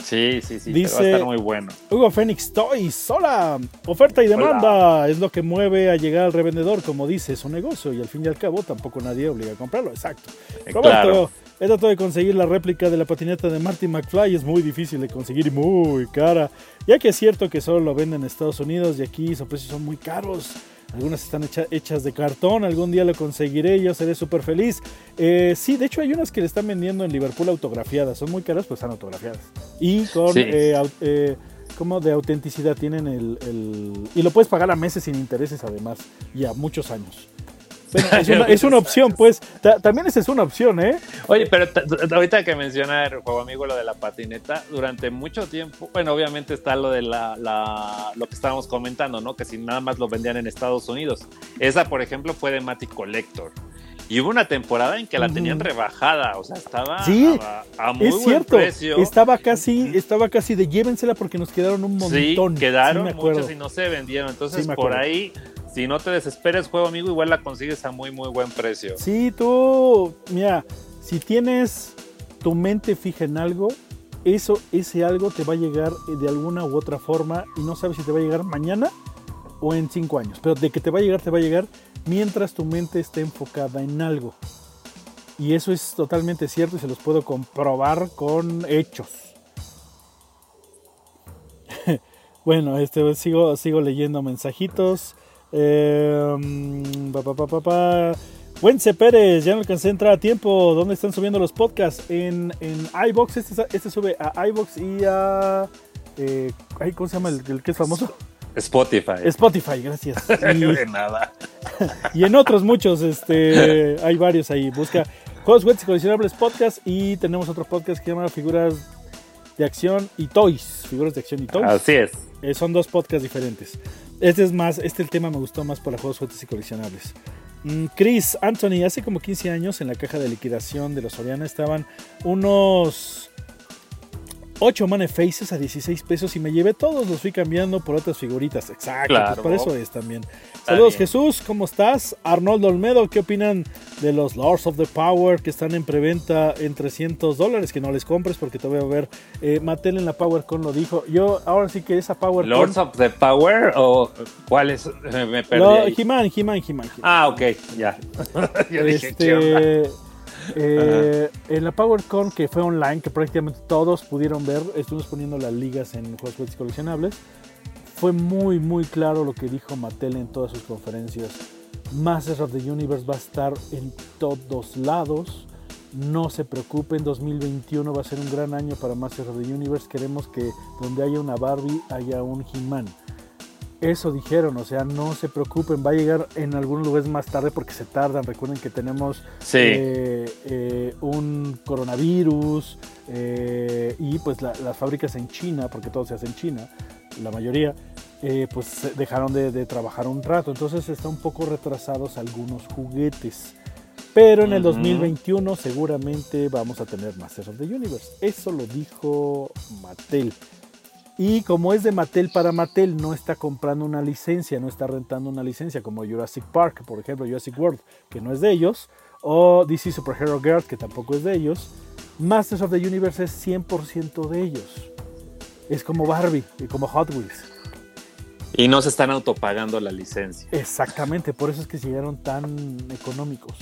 Sí, sí, sí. Dice- pero va a estar muy bueno. Hugo Phoenix Toys, hola. Oferta y demanda es lo que mueve a llegar al revendedor, como dice, es un negocio y al fin y al cabo tampoco nadie obliga a comprarlo, exacto. Eh, Roberto, claro. he tratado de conseguir la réplica de la patineta de Marty McFly, es muy difícil de conseguir y muy cara, ya que es cierto que solo lo venden en Estados Unidos y aquí sus precios son muy caros. Algunas están hecha- hechas de cartón, algún día lo conseguiré, yo seré súper feliz. Eh, sí, de hecho hay unas que le están vendiendo en Liverpool autografiadas, son muy caras, pero están autografiadas. Y con Sí. eh, au- eh, como de autenticidad tienen el, el- Y lo puedes pagar a meses sin intereses además, y a muchos años. Bueno, es, una, es una opción, pues. Ta- también esa es una opción, ¿eh? Oye, pero ahorita que menciona el juego amigo lo de la patineta, durante mucho tiempo, bueno, obviamente está lo de la, la- lo que estábamos comentando, ¿no? Que si nada más lo vendían en Estados Unidos. Esa, por ejemplo, fue de Matic Collector. Y hubo una temporada en que la tenían rebajada, o sea, estaba Sí, a, a muy es buen precio. Estaba casi, estaba casi de llévensela porque nos quedaron un Sí, montón. quedaron Sí, me acuerdo. muchos y no se vendieron. Entonces, Sí, por ahí, si no te desesperes, juego amigo, igual la consigues a muy, muy buen precio. Sí, tú, mira, si tienes tu mente fija en algo, eso, ese algo te va a llegar de alguna u otra forma y no sabes si te va a llegar mañana o en cinco años. Pero de que te va a llegar, te va a llegar mientras tu mente esté enfocada en algo. Y eso es totalmente cierto y se los puedo comprobar con hechos. bueno, este, sigo, sigo leyendo mensajitos. Eh, pa. Wence Pérez, ya no alcancé a entrar a tiempo. ¿Dónde están subiendo los podcasts? En, en iBox, este, este sube a iBox y a. eh, ¿Cómo se llama el que es famoso? Spotify. Spotify, gracias. Y- de nada. y en otros muchos, este, hay varios ahí. Busca Juegos, Juguetes y Coleccionables Podcast y tenemos otro podcast que se llama Figuras de Acción y Toys. Figuras de Acción y Toys. Así es. Eh, son dos podcasts diferentes. Este es más, este el tema me gustó más para juegos, juguetes y coleccionables. Mm, Chris, Anthony, hace como 15 años en la caja de liquidación de los Soriana estaban unos 8 faces a 16 pesos y me llevé todos, los fui cambiando por otras figuritas. Exacto, pues Claro. por eso es también. Saludos bien. Jesús, ¿cómo estás? Arnoldo Olmedo, ¿qué opinan de los Lords of the Power que están en preventa en 300 dólares? Que no les compres porque te voy a ver. Eh, Mattel en la PowerCon lo dijo. Yo ahora sí que esa PowerCon... ¿Lords of the Power o cuál es? Me perdí. No. He-Man, He-Man, He-Man. Ah, ok, ya. Yo dije. Este, eh, en la PowerCon que fue online, que prácticamente todos pudieron ver, estuvimos poniendo las ligas en juegos coleccionables. Fue muy, muy claro lo que dijo Mattel en todas sus conferencias. Masters of the Universe va a estar en todos lados. No se preocupen, 2021 va a ser un gran año para Masters of the Universe. Queremos que donde haya una Barbie haya un He-Man. Eso dijeron, o sea, no se preocupen, va a llegar en algunos lugares más tarde porque se tardan. Recuerden que tenemos Sí. eh, eh, un coronavirus eh, y pues la- las fábricas en China, porque todo se hace en China, la mayoría, pues dejaron de, de trabajar un rato. Entonces están un poco retrasados algunos juguetes. Pero en el Ujú. 2021 seguramente vamos a tener Masters of the Universe. Eso lo dijo Mattel. Y como es de Mattel para Mattel, no está comprando una licencia, no está rentando una licencia, como Jurassic Park, por ejemplo, Jurassic World, que no es de ellos, o DC Super Hero Girl, que tampoco es de ellos. Masters of the Universe es 100% de ellos. Es como Barbie y como Hot Wheels. Y no se están autopagando la licencia. Exactamente, por eso es que llegaron tan económicos.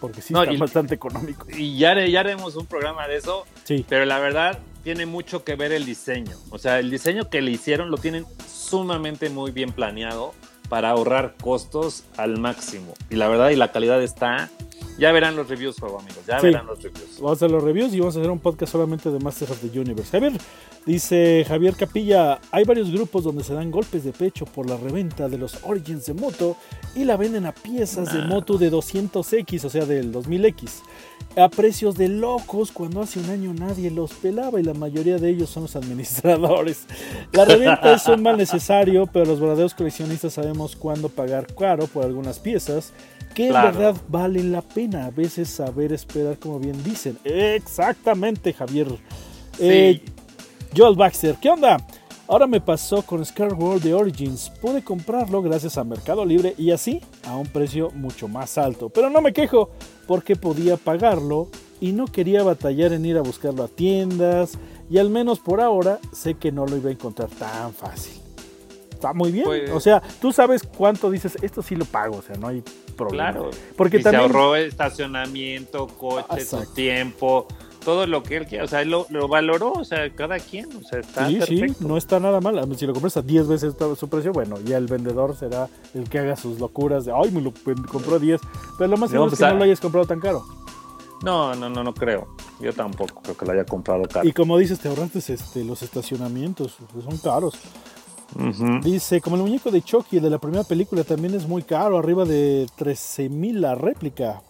Porque sí No, están y- bastante económicos. Y ya, ya haremos un programa de eso, Sí, pero la verdad tiene mucho que ver el diseño. O sea, el diseño que le hicieron lo tienen sumamente muy bien planeado para ahorrar costos al máximo. Y la verdad, y la calidad está... Ya verán los reviews, juego amigos. Ya Sí. verán los reviews. Vamos a hacer los reviews y vamos a hacer un podcast solamente de Masters of the Universe. Javier, dice Javier Capilla, hay varios grupos donde se dan golpes de pecho por la reventa de los Origins de moto y la venden a piezas de moto de 200X, o sea, del 2000X, a precios de locos cuando hace un año nadie los pelaba y la mayoría de ellos son los administradores. La reventa es un mal necesario, pero los verdaderos coleccionistas sabemos cuándo pagar caro por algunas piezas que en verdad valen la pena a veces saber esperar como bien dicen. Exactamente, Javier. Eh, Joel Baxter, ¿qué onda? Ahora me pasó con Scar World de Origins. Pude comprarlo gracias a Mercado Libre y así a un precio mucho más alto. Pero no me quejo porque podía pagarlo y no quería batallar en ir a buscarlo a tiendas. Y al menos por ahora sé que no lo iba a encontrar tan fácil. Está muy bien. Pues- o sea, tú sabes cuánto dices, esto sí lo pago, o sea, no hay problema. Claro. Porque y también... se ahorró estacionamiento, coche, su tiempo, todo lo que él quiera. O sea, él lo, lo valoró, o sea, cada quien. O sea, está Sí, sí, no está nada mal. Si lo compras a 10 veces su precio, bueno, ya el vendedor será el que haga sus locuras de, ay, me lo compró a 10. Pero lo más No, seguro es que no lo hayas comprado tan caro. No, no, no, no creo. Yo tampoco creo que lo haya comprado caro. Y como dices, te ahorraste este, los estacionamientos, pues son caros. Dice, como el muñeco de Chucky, de la primera película, también es muy caro, arriba de 13 mil la réplica.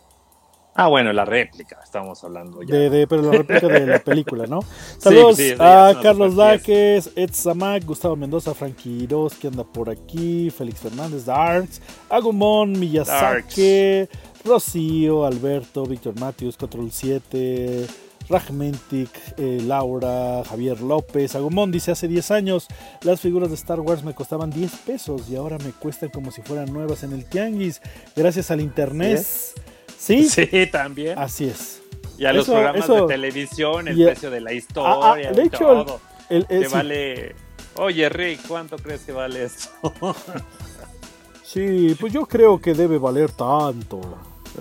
Ah, bueno, la réplica, estamos hablando ya. De, de- pero la réplica de la película, ¿no? Saludos sí, a Carlos Láquez, Ed Samac, Gustavo Mendoza, Frankie Quiroz, que anda por aquí, Félix Fernández, Darks, Agumon, Miyazaki, Rocío, Alberto, Víctor Matius, Control 7, Rajmentic, eh, Laura, Javier López. Agumon dice, hace 10 años las figuras de Star Wars me costaban 10 pesos y ahora me cuestan como si fueran nuevas en el tianguis, gracias al internet. ¿Sí? Sí, también. Así es. y a los programas eso- de televisión, el y- precio de la Ah, historia, ah, de y hecho, todo. El- sí. vale. Oye, Rick, ¿cuánto crees que vale esto? Sí, pues yo creo que debe valer tanto.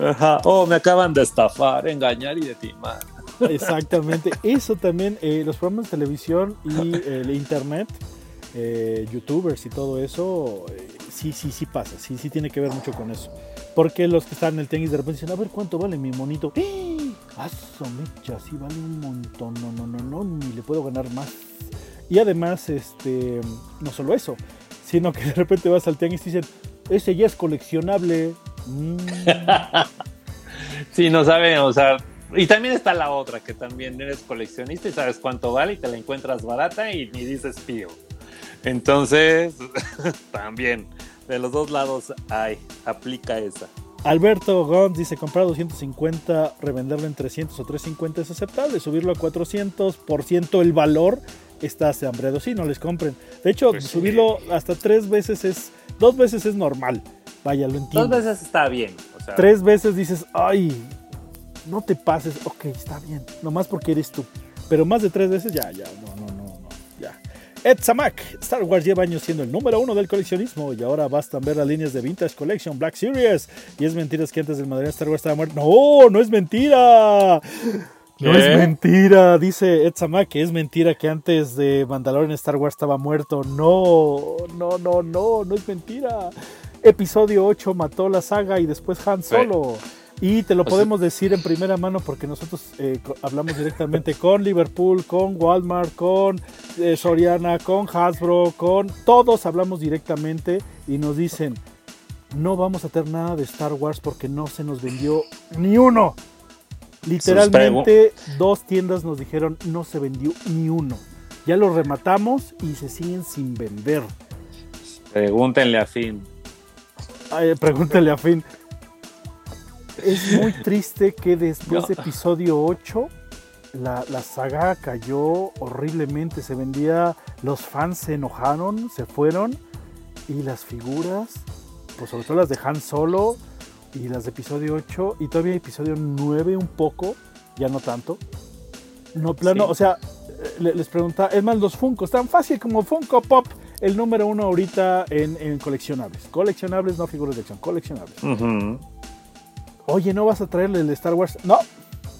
Ajá. Oh, me acaban de estafar, engañar y de timar. Exactamente. Eso también, eh, los programas de televisión y el internet, eh, youtubers y todo eso, eh, sí, sí, sí pasa. Sí, sí tiene que ver mucho con eso. Porque los que están en el tenis de repente dicen, a ver cuánto vale mi monito. ¡Ah! ¡Aso, mecha! Sí vale un montón. No, no, no, no, ni le puedo ganar más. Y además, este, no solo eso, sino que de repente vas al tianguis y dicen, ese ya es coleccionable. Mm. sí, no saben, o sea, y también está la otra, que también eres coleccionista y sabes cuánto vale y te la encuentras barata y ni dices pío. Entonces, también, de los dos lados hay, aplica esa. Alberto Gons dice comprar 250, revenderlo en 300 o 350 es aceptable, subirlo a 400% el valor está hambreado. Sí, no les compren. De hecho, pues subirlo hasta tres veces es, dos veces es normal. Vaya, lo entiendo. Dos veces está bien. Tres veces dices, ay, no te pases. Ok, está bien. Nomás porque eres tú. Pero más de tres veces ya, ya, no, no, no. Ed Samak, Star Wars lleva años siendo el número uno del coleccionismo y ahora bastan ver las líneas de Vintage Collection, Black Series. Y es mentira que antes del Madrid Star Wars estaba muerto. No, no es mentira. No es mentira, dice Ed Samak, que es mentira que antes de Mandalorian Star Wars estaba muerto. No, no, no, no, no es mentira. Episodio 8 mató la saga y después Han Solo. Y te lo podemos decir en primera mano porque nosotros eh, hablamos directamente con Liverpool, con Walmart, con eh, Soriana, con Hasbro, con todos hablamos directamente y nos dicen, no vamos a tener nada de Star Wars porque no se nos vendió ni uno. Literalmente dos tiendas nos dijeron no se vendió ni uno. Ya lo rematamos y se siguen sin vender. Pregúntenle a Finn. pregúntenle a Finn. Es muy triste que después de episodio 8 la, saga cayó horriblemente. Se vendía, los fans se enojaron, se fueron y las figuras, pues sobre todo las de Han Solo y las de episodio 8 y todavía episodio 9 un poco, ya no tanto. No plano, o sea, les preguntaba, es más, los Funko, tan fácil como Funko Pop, el número uno ahorita en, coleccionables. Coleccionables, no figuras de acción, coleccionables. Oye, ¿no vas a traerle el Star Wars? No.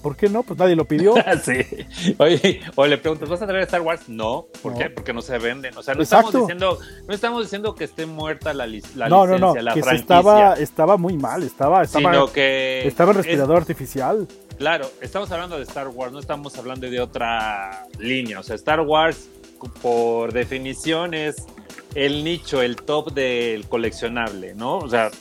¿Por qué no? Pues nadie lo pidió. sí. Oye, o le preguntas, ¿vas a traer Star Wars? No. ¿Por qué? Porque no se venden. O sea, no estamos diciendo, no estamos diciendo que esté muerta la, la no, licencia, no, no, la que estaba, estaba muy mal, estaba, estaba, Sino que estaba en respirador artificial. Claro, estamos hablando de Star Wars, no estamos hablando de otra línea. O sea, Star Wars, por definición, es el nicho, el top del coleccionable, ¿no? O sea,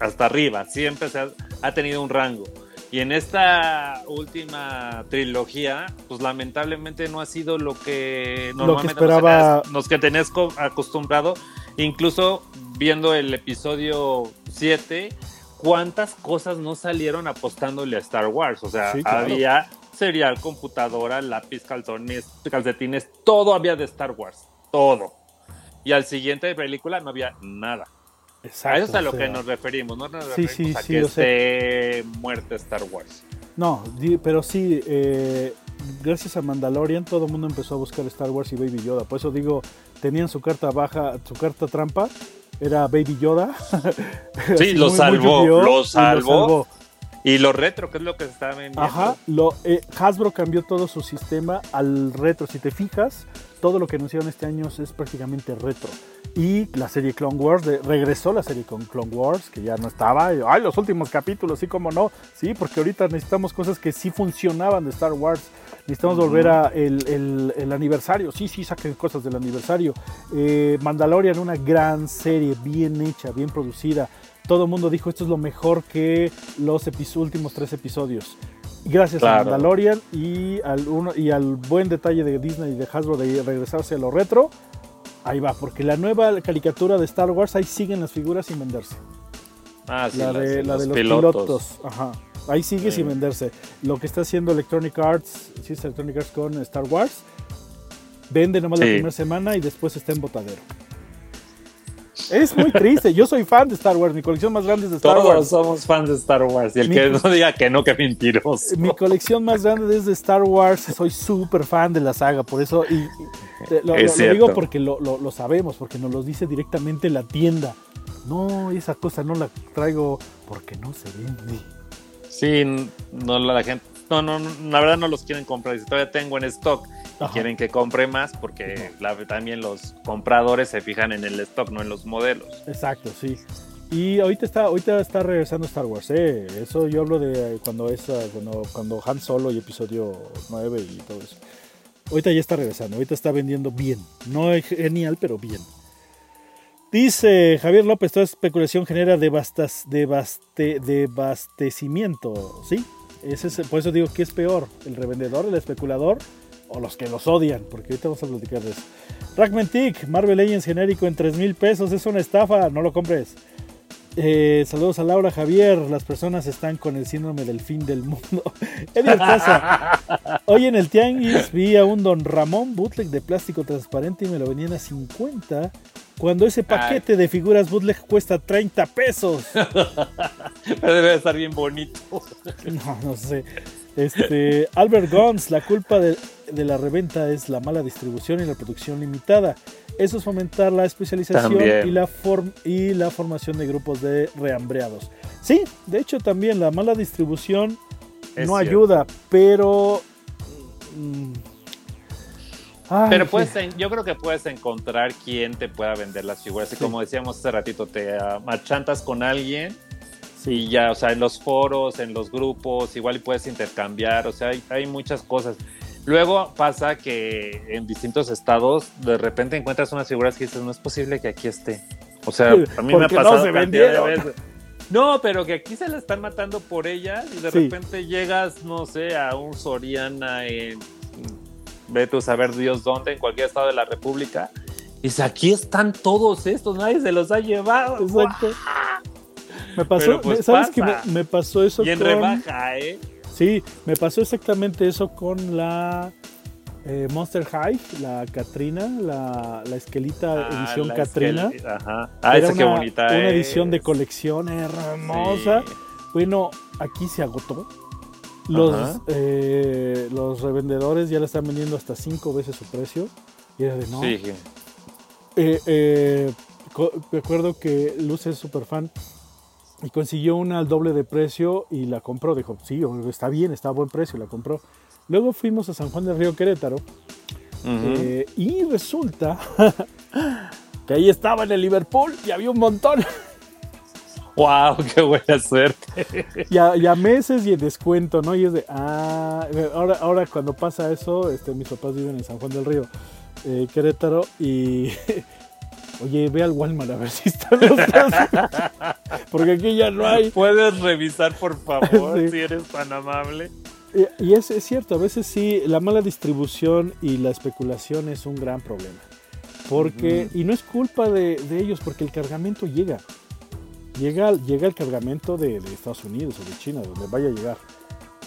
hasta arriba, siempre se ha, tenido un rango. Y en esta última trilogía, pues lamentablemente no ha sido lo que normalmente que esperaba... nos, que tenés acostumbrado. Incluso viendo el episodio 7, cuántas cosas no salieron apostándole a Star Wars. O sea, había serial, computadora, lápiz, calzones, calcetines, todo había de Star Wars. Todo. Y al siguiente película no había nada. Exacto, eso es a lo que nos referimos, no nos sí, sí, a sí, que esté muerte Star Wars. No, pero sí, eh, gracias a Mandalorian todo el mundo empezó a buscar Star Wars y Baby Yoda. Por eso digo, tenían su carta baja, su carta trampa, era Baby Yoda. Sí, lo, salvó, lo, salvó, Y lo retro, que es lo que se está vendiendo. Ajá, lo, eh, Hasbro cambió todo su sistema al retro. Si te fijas, todo lo que anunciaron este año es prácticamente retro. Y la serie Clone Wars, regresó la serie con Clone Wars, que ya no estaba. Ay, los últimos capítulos, sí, como no. Sí, porque ahorita necesitamos cosas que sí funcionaban de Star Wars. Necesitamos volver a el, el, aniversario. Sí, sí, saquen cosas del aniversario. Eh, Mandalorian, una gran serie, bien hecha, bien producida. Todo el mundo dijo esto es lo mejor que los últimos tres episodios. Gracias a Mandalorian y al, uno, y al buen detalle de Disney y de Hasbro de regresarse a lo retro, ahí va, porque la nueva caricatura de Star Wars, ahí siguen las figuras sin venderse. Ah, sí, la, de, los, pilotos. Ajá. Ahí sigue sin venderse. Lo que está haciendo Electronic Arts, sí es Electronic Arts con Star Wars, vende nomás la primera semana y después está en botadero. Es muy triste. Yo soy fan de Star Wars. Mi colección más grande es de Star Wars. Todos somos fans de Star Wars. Y el que no diga que no, que mentiroso. Mi colección más grande es de Star Wars. Soy súper fan de la saga. Por eso. Y, lo, digo porque lo, sabemos. Porque nos lo dice directamente la tienda. No, esa cosa no la traigo porque no se vende. Sí, no la gente. No, no, la verdad no los quieren comprar. Si todavía tengo en stock quieren que compre más porque también los compradores se fijan en el stock, no en los modelos. Exacto, sí. Y ahorita está, ahorita está regresando Star Wars, ¿eh? Eso yo hablo de cuando es ah, cuando, cuando Han Solo y episodio 9 y todo eso. Ahorita ya está regresando, ahorita está vendiendo bien. No es genial, pero bien. Dice Javier López, toda especulación genera devastas, devaste, devastecimiento, ¿sí? Ese es, por eso digo que es peor, el revendedor, el especulador o los que los odian, porque ahorita vamos a platicar de eso. Ragmentic, Marvel Legends genérico en 3 mil pesos, es una estafa, no lo compres. Eh, saludos a Laura Javier. Las personas están con el síndrome del fin del mundo. Eddie. Hoy en el Tianguis vi a un Don Ramón bootleg de plástico transparente y me lo venían a 50. Cuando ese paquete de figuras bootleg cuesta 30 pesos. Pero debe estar bien bonito. No, no sé. Este, Albert Gons, la culpa de, de la reventa es la mala distribución y la producción limitada. Eso es fomentar la especialización y la, y la formación de grupos de reambreados. Sí, de hecho también la mala distribución no ayuda, pero... Mm, pero puedes, yo creo que puedes encontrar quien te pueda vender las figuras. Y como decíamos hace ratito, te marchantas con alguien y ya, o sea, en los foros, en los grupos, igual puedes intercambiar, o sea, hay, hay muchas cosas. Luego pasa que en distintos estados de repente encuentras unas figuras que dices, no es posible que aquí esté. O sea, a mí me ha pasado no, de No, pero que aquí se la están matando por ella y de repente llegas, no sé, a un Soriana en vete a saber Dios dónde, en cualquier estado de la República. Y dice, aquí están todos estos, nadie se los ha llevado. Exacto. Me pasó, pues ¿sabes qué me, pasó eso? Y en rebaja, ¿eh? Sí, me pasó exactamente eso con la eh, Monster High, la Katrina, la, la esquelita ah, edición Katrina. Ajá. Ah, esa qué bonita. Una edición de colección hermosa. Bueno, aquí se agotó. Los, eh, los revendedores ya la están vendiendo hasta cinco veces su precio. Y era de no. Sí. Eh, recuerdo que Luz es súper fan y consiguió una al doble de precio y la compró. Dijo, sí, está bien, está a buen precio, la compró. Luego fuimos a San Juan del Río Querétaro eh, y resulta que ahí estaba en el Liverpool y había un montón. ¡Wow! ¡Qué buena suerte! Ya, ya meses y en descuento, ¿no? Y es de, ah, ahora, ahora cuando pasa eso, este, mis papás viven en San Juan del Río, eh, Querétaro, y Oye, ve al Walmart a ver si están los Porque aquí ya no hay. Puedes revisar, por favor, si eres tan amable. Y, es, cierto, a veces sí, la mala distribución y la especulación es un gran problema. Porque, y no es culpa de, ellos, porque el cargamento llega. Llega, llega el cargamento de, Estados Unidos o de China, donde vaya a llegar.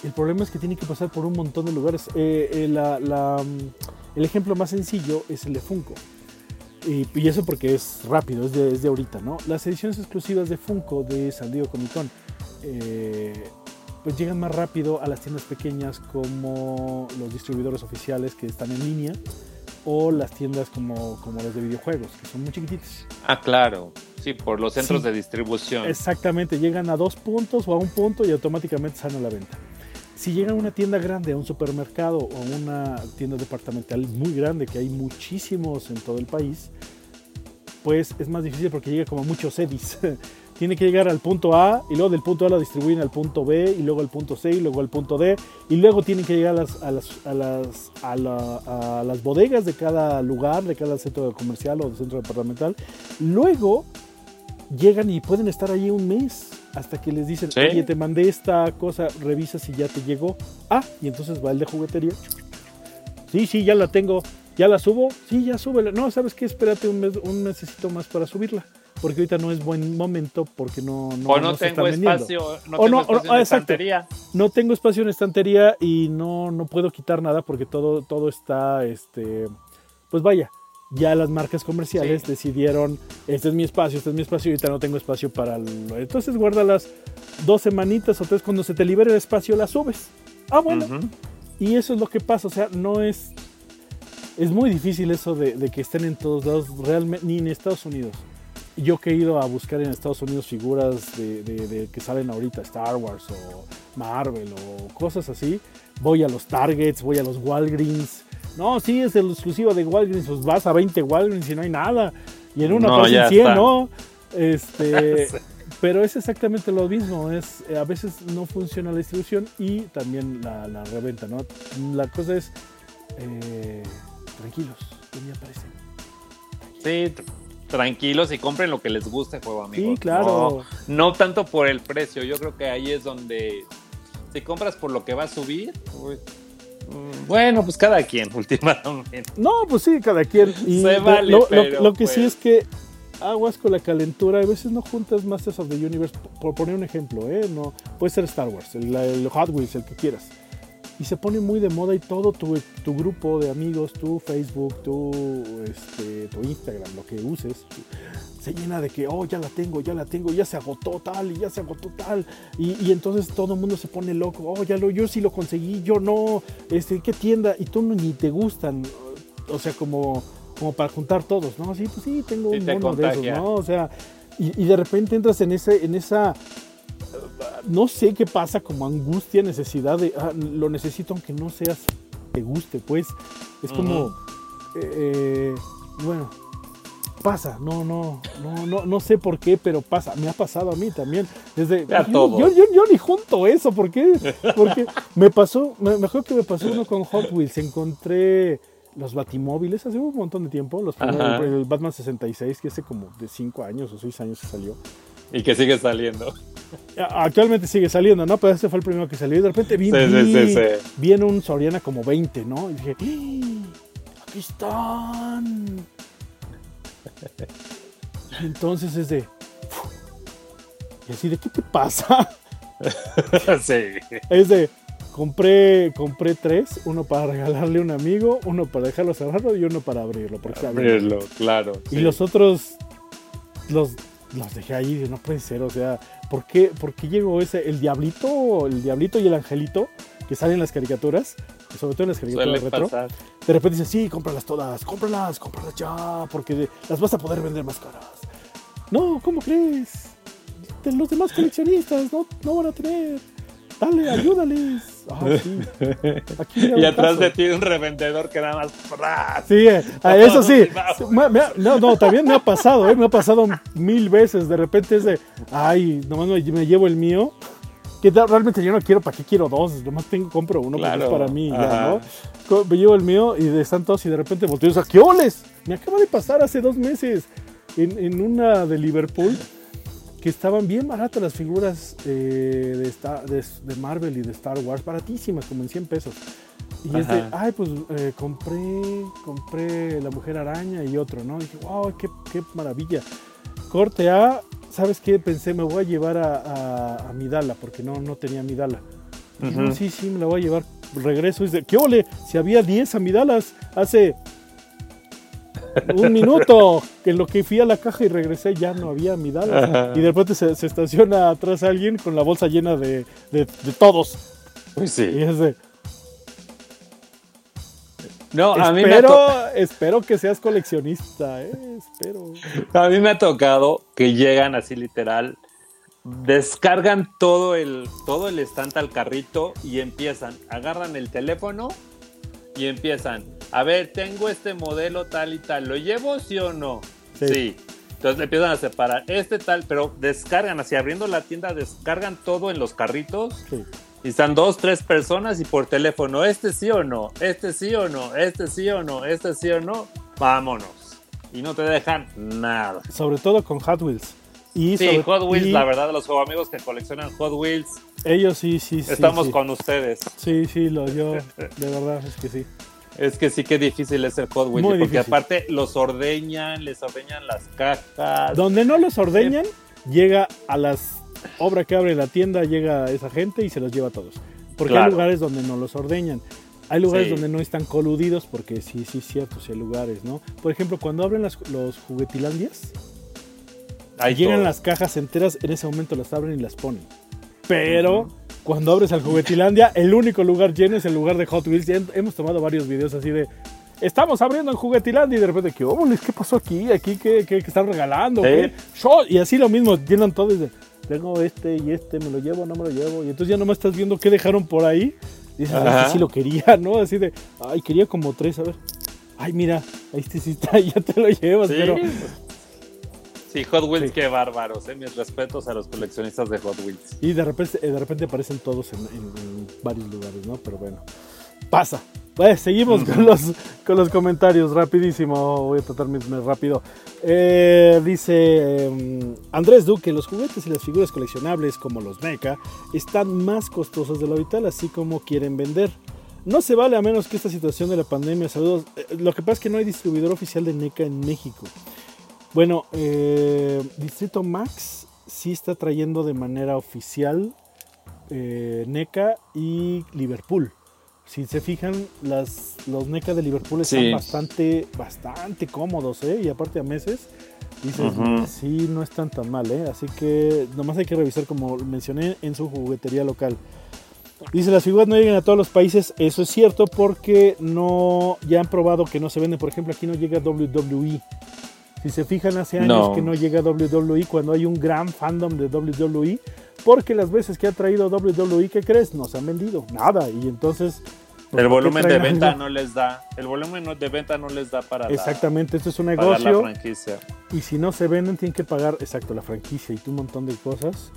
El problema es que tiene que pasar por un montón de lugares. Eh, eh, mm, el ejemplo más sencillo es el de Funko. Y, eso porque es rápido, es de, ahorita, ¿no? Las ediciones exclusivas de Funko de San Diego Comic Con, eh, pues llegan más rápido a las tiendas pequeñas como los distribuidores oficiales que están en línea o las tiendas como, como las de videojuegos, que son muy chiquititas. Ah, claro. Sí, por los centros de distribución. Exactamente, llegan a dos puntos o a un punto y automáticamente salen a la venta. Si llega a una tienda grande, a un supermercado o a una tienda departamental muy grande, que hay muchísimos en todo el país, pues es más difícil porque llega como muchos edis. Tiene que llegar al punto A y luego del punto A lo distribuyen al punto B y luego al punto C y luego al punto D y luego tienen que llegar a las, a las, a las, a las bodegas de cada lugar, de cada centro comercial o centro departamental. Luego llegan y pueden estar ahí un mes hasta que les dicen, oye, te mandé esta cosa, revisa si ya te llegó. Ah, y entonces va el de juguetería. Sí, sí, ya la tengo. ¿Ya la subo? Sí, ya súbela. No, ¿sabes qué? Espérate un, mes, un mesecito más para subirla. Porque ahorita no es buen momento porque no, no, o no, tengo espacio, no tengo espacio en estantería. No tengo espacio en estantería y no, no puedo quitar nada porque todo, todo está, este, pues vaya, ya las marcas comerciales decidieron, este es mi espacio, este es mi espacio, y ahorita no tengo espacio para... Lo... Entonces guárdalas dos semanitas o tres, cuando se te libere el espacio las subes. Ah, bueno. Y eso es lo que pasa, o sea, no es... Es muy difícil eso de, que estén en todos lados, realmente, ni en Estados Unidos. Yo que he ido a buscar en Estados Unidos figuras de, de que salen ahorita, Star Wars o Marvel o cosas así, voy a los Targets, voy a los Walgreens, no, sí, es el exclusivo de Walgreens, pues vas a 20 Walgreens y no hay nada. Y en una no, 100, ¿no? Este, pero es exactamente lo mismo, es eh, a veces no funciona la distribución y también la, reventa, ¿no? La cosa es eh, tranquilos, parece. Sí, tranquilos y compren lo que les guste juego, amigos. Sí, claro. No, no tanto por el precio. Yo creo que ahí es donde si compras por lo que va a subir, uy, bueno, pues cada quien, últimamente. No, pues sí, cada quien. Y Se vale, lo, lo- pero, lo que sí pues. es que aguas con la calentura. A veces no juntas Masters of the Universe, por poner un ejemplo, ¿eh? No, puede ser Star Wars, el, el Hot Wheels, el que quieras. Y se pone muy de moda y todo tu, tu grupo de amigos, tu Facebook, tu, este, tu Instagram, lo que uses, se llena de que, oh, ya la tengo, ya la tengo, ya se agotó tal y ya se agotó tal. Y, y entonces todo el mundo se pone loco, oh, ya lo, yo sí lo conseguí, yo no, este, ¿qué tienda? Y tú ni te gustan, o sea, como, como para juntar todos, ¿no? Sí, pues sí, tengo Sí un mono de esos. ¿no? O sea, y, y de repente entras en, ese, en esa, no sé qué pasa, como angustia, necesidad de, ah, lo necesito aunque no seas, te guste, pues, es como, eh, bueno, pasa, no, no, no, no, no sé por qué, pero pasa, me ha pasado a mí también. Desde, yo, yo, yo- yo ni junto eso, ¿por qué? Porque me pasó, me- mejor que me pasó uno con Hot Wheels, encontré los batimóviles hace un montón de tiempo, los primeros, el Batman 66, que hace como de 5 años o 6 años que salió. Y que sigue saliendo. Actualmente sigue saliendo, ¿no? Pero ese fue el primero que salió y de repente vi, Sí, sí, vi, sí, sí. vi en un Soriana como 20, ¿no? Y dije, ¡Ah! aquí están. Y entonces es de... Y así de, ¿qué te pasa? sí. Es de, compré, compré tres, uno para regalarle a un amigo, uno para dejarlo cerrado y uno para abrirlo. Porque. Abrirlo, claro. Y sí. los otros los, los dejé ahí, de, no puede ser, o sea, ¿por qué, por qué llegó ese, el diablito, el diablito y el angelito que salen en las caricaturas, sobre todo en las caricaturas retro, pasar. de repente dice, sí, cómpralas todas, cómpralas, cómpralas ya, porque las vas a poder vender más caras. No, ¿cómo crees? Los demás coleccionistas no, no van a tener. Dale, ayúdales. Ah, sí. Aquí Y atrás de ti un revendedor que nada más. Sí, eh, eso sí. No, no, también me ha pasado, ¿eh? me ha pasado mil veces. De repente es de, ay, nomás me, me llevo el mío. Que realmente yo no quiero, ¿para qué quiero dos? Nomás tengo, compro uno porque Claro, es para mí, ya. ¿no? Me llevo el mío y de están todos y de repente volteo y digo, ¿qué oles? Me acaba de pasar hace dos meses en, en una de Liverpool que estaban bien baratas las figuras eh, de, Star- de, de Marvel y de Star Wars, baratísimas, como en 100 pesos. Y es de, ay, pues eh, compré, compré La Mujer Araña y otro, ¿no? Y dije, wow, qué, qué maravilla. Corte A, ¿sabes qué? Pensé, me voy a llevar a, a, a Midala, porque no, no tenía Midala. No, Ujú. sí, sí, me la voy a llevar. Regreso y dice, ¿qué ole? Si había 10 amidalas hace un minuto que en lo que fui a la caja y regresé ya no había amidalas. Ajá. Y de repente se, se estaciona atrás alguien con la bolsa llena de, de- de todos. Pues Y sí. es de, No, a mí, me ha espero, to- espero que seas coleccionista, ¿eh? Espero. a mí me ha tocado que llegan así literal, descargan todo el, todo el estante al carrito y empiezan, agarran el teléfono y empiezan. A ver, tengo este modelo tal y tal, ¿lo llevo sí o no? Sí. Sí. Entonces empiezan a separar este tal, pero descargan, así abriendo la tienda, descargan todo en los carritos Sí. y están dos, tres personas y por teléfono, este sí o no, este sí o no, este sí o no, este sí o no, vámonos. Y no te dejan nada. Sobre todo con Hot Wheels. Y Sí, sobre- Hot Wheels, y la verdad, los amigos que coleccionan Hot Wheels, Ellos sí, sí, sí. estamos sí. con ustedes. Sí, sí, lo yo, de verdad, es que sí. Es que sí que difícil es el Hot Wheels, porque difícil. aparte los ordeñan, les ordeñan las cajas. Donde no los ordeñan, llega a las obra que abre la tienda, llega esa gente y se los lleva a todos. Porque hay Claro. lugares donde no los ordeñan. Hay lugares Sí. donde no están coludidos, porque sí, sí, cierto, sí hay lugares, ¿no? Por ejemplo, cuando abren las- los juguetilandias, Ahí llegan todo. las cajas enteras, en ese momento las abren y las ponen. Pero cuando abres al Juguetilandia, el único lugar lleno es el lugar de Hot Wheels. Ya hemos tomado varios videos así de. Estamos abriendo en Juguetilandia y de repente, ¿qué, óboles? ¿qué pasó aquí? ¿Aquí qué, qué- qué están regalando? Sí. ¿Qué? Show. Y así lo mismo, llenan todo y dicen, tengo este y este, me lo llevo, no me lo llevo. Y entonces ya nomás estás viendo qué dejaron por ahí. Dices, Ajá. este sí lo quería, ¿no? Así de, ay, quería como tres, a ver. Ay, mira, ahí este sí está, ya te lo llevas, Sí, pero Sí, Hot Wheels, Sí. qué bárbaros. Eh. Mis respetos a los coleccionistas de Hot Wheels. Y de repente, de repente aparecen todos en, en- en varios lugares, ¿no? Pero bueno. pasa. Pues, seguimos con, los, con los comentarios, rapidísimo, voy a tratar mis rápido. Eh, dice em, Andrés Duque, los juguetes y las figuras coleccionables como los NECA están más costosos de lo habitual, así como quieren vender. No se vale a menos que esta situación de la pandemia, saludos. Eh, lo que pasa es que no hay distribuidor oficial de NECA en México. Bueno, eh, Distrito Max sí está trayendo de manera oficial NECA y Liverpool si se fijan, las, los NECA de Liverpool están bastante, bastante cómodos, ¿eh? Y aparte a meses, dices, sí, no están tan mal, ¿eh? Así que nomás hay que revisar, como mencioné, en su juguetería local. Dice, las figuras no llegan a todos los países, eso es cierto porque no, ya han probado que no se venden, por ejemplo, aquí no llega WWE. Si se fijan, hace años que no llega WWE, cuando hay un gran fandom de WWE, porque las veces que ha traído WWE, ¿qué crees? No se han vendido nada. Y entonces. Pues, el volumen de venta no les da. El volumen de venta no les da para. Exactamente, esto es un negocio. franquicia. Y si no se venden, tienen que pagar, exacto, la franquicia y un montón de cosas.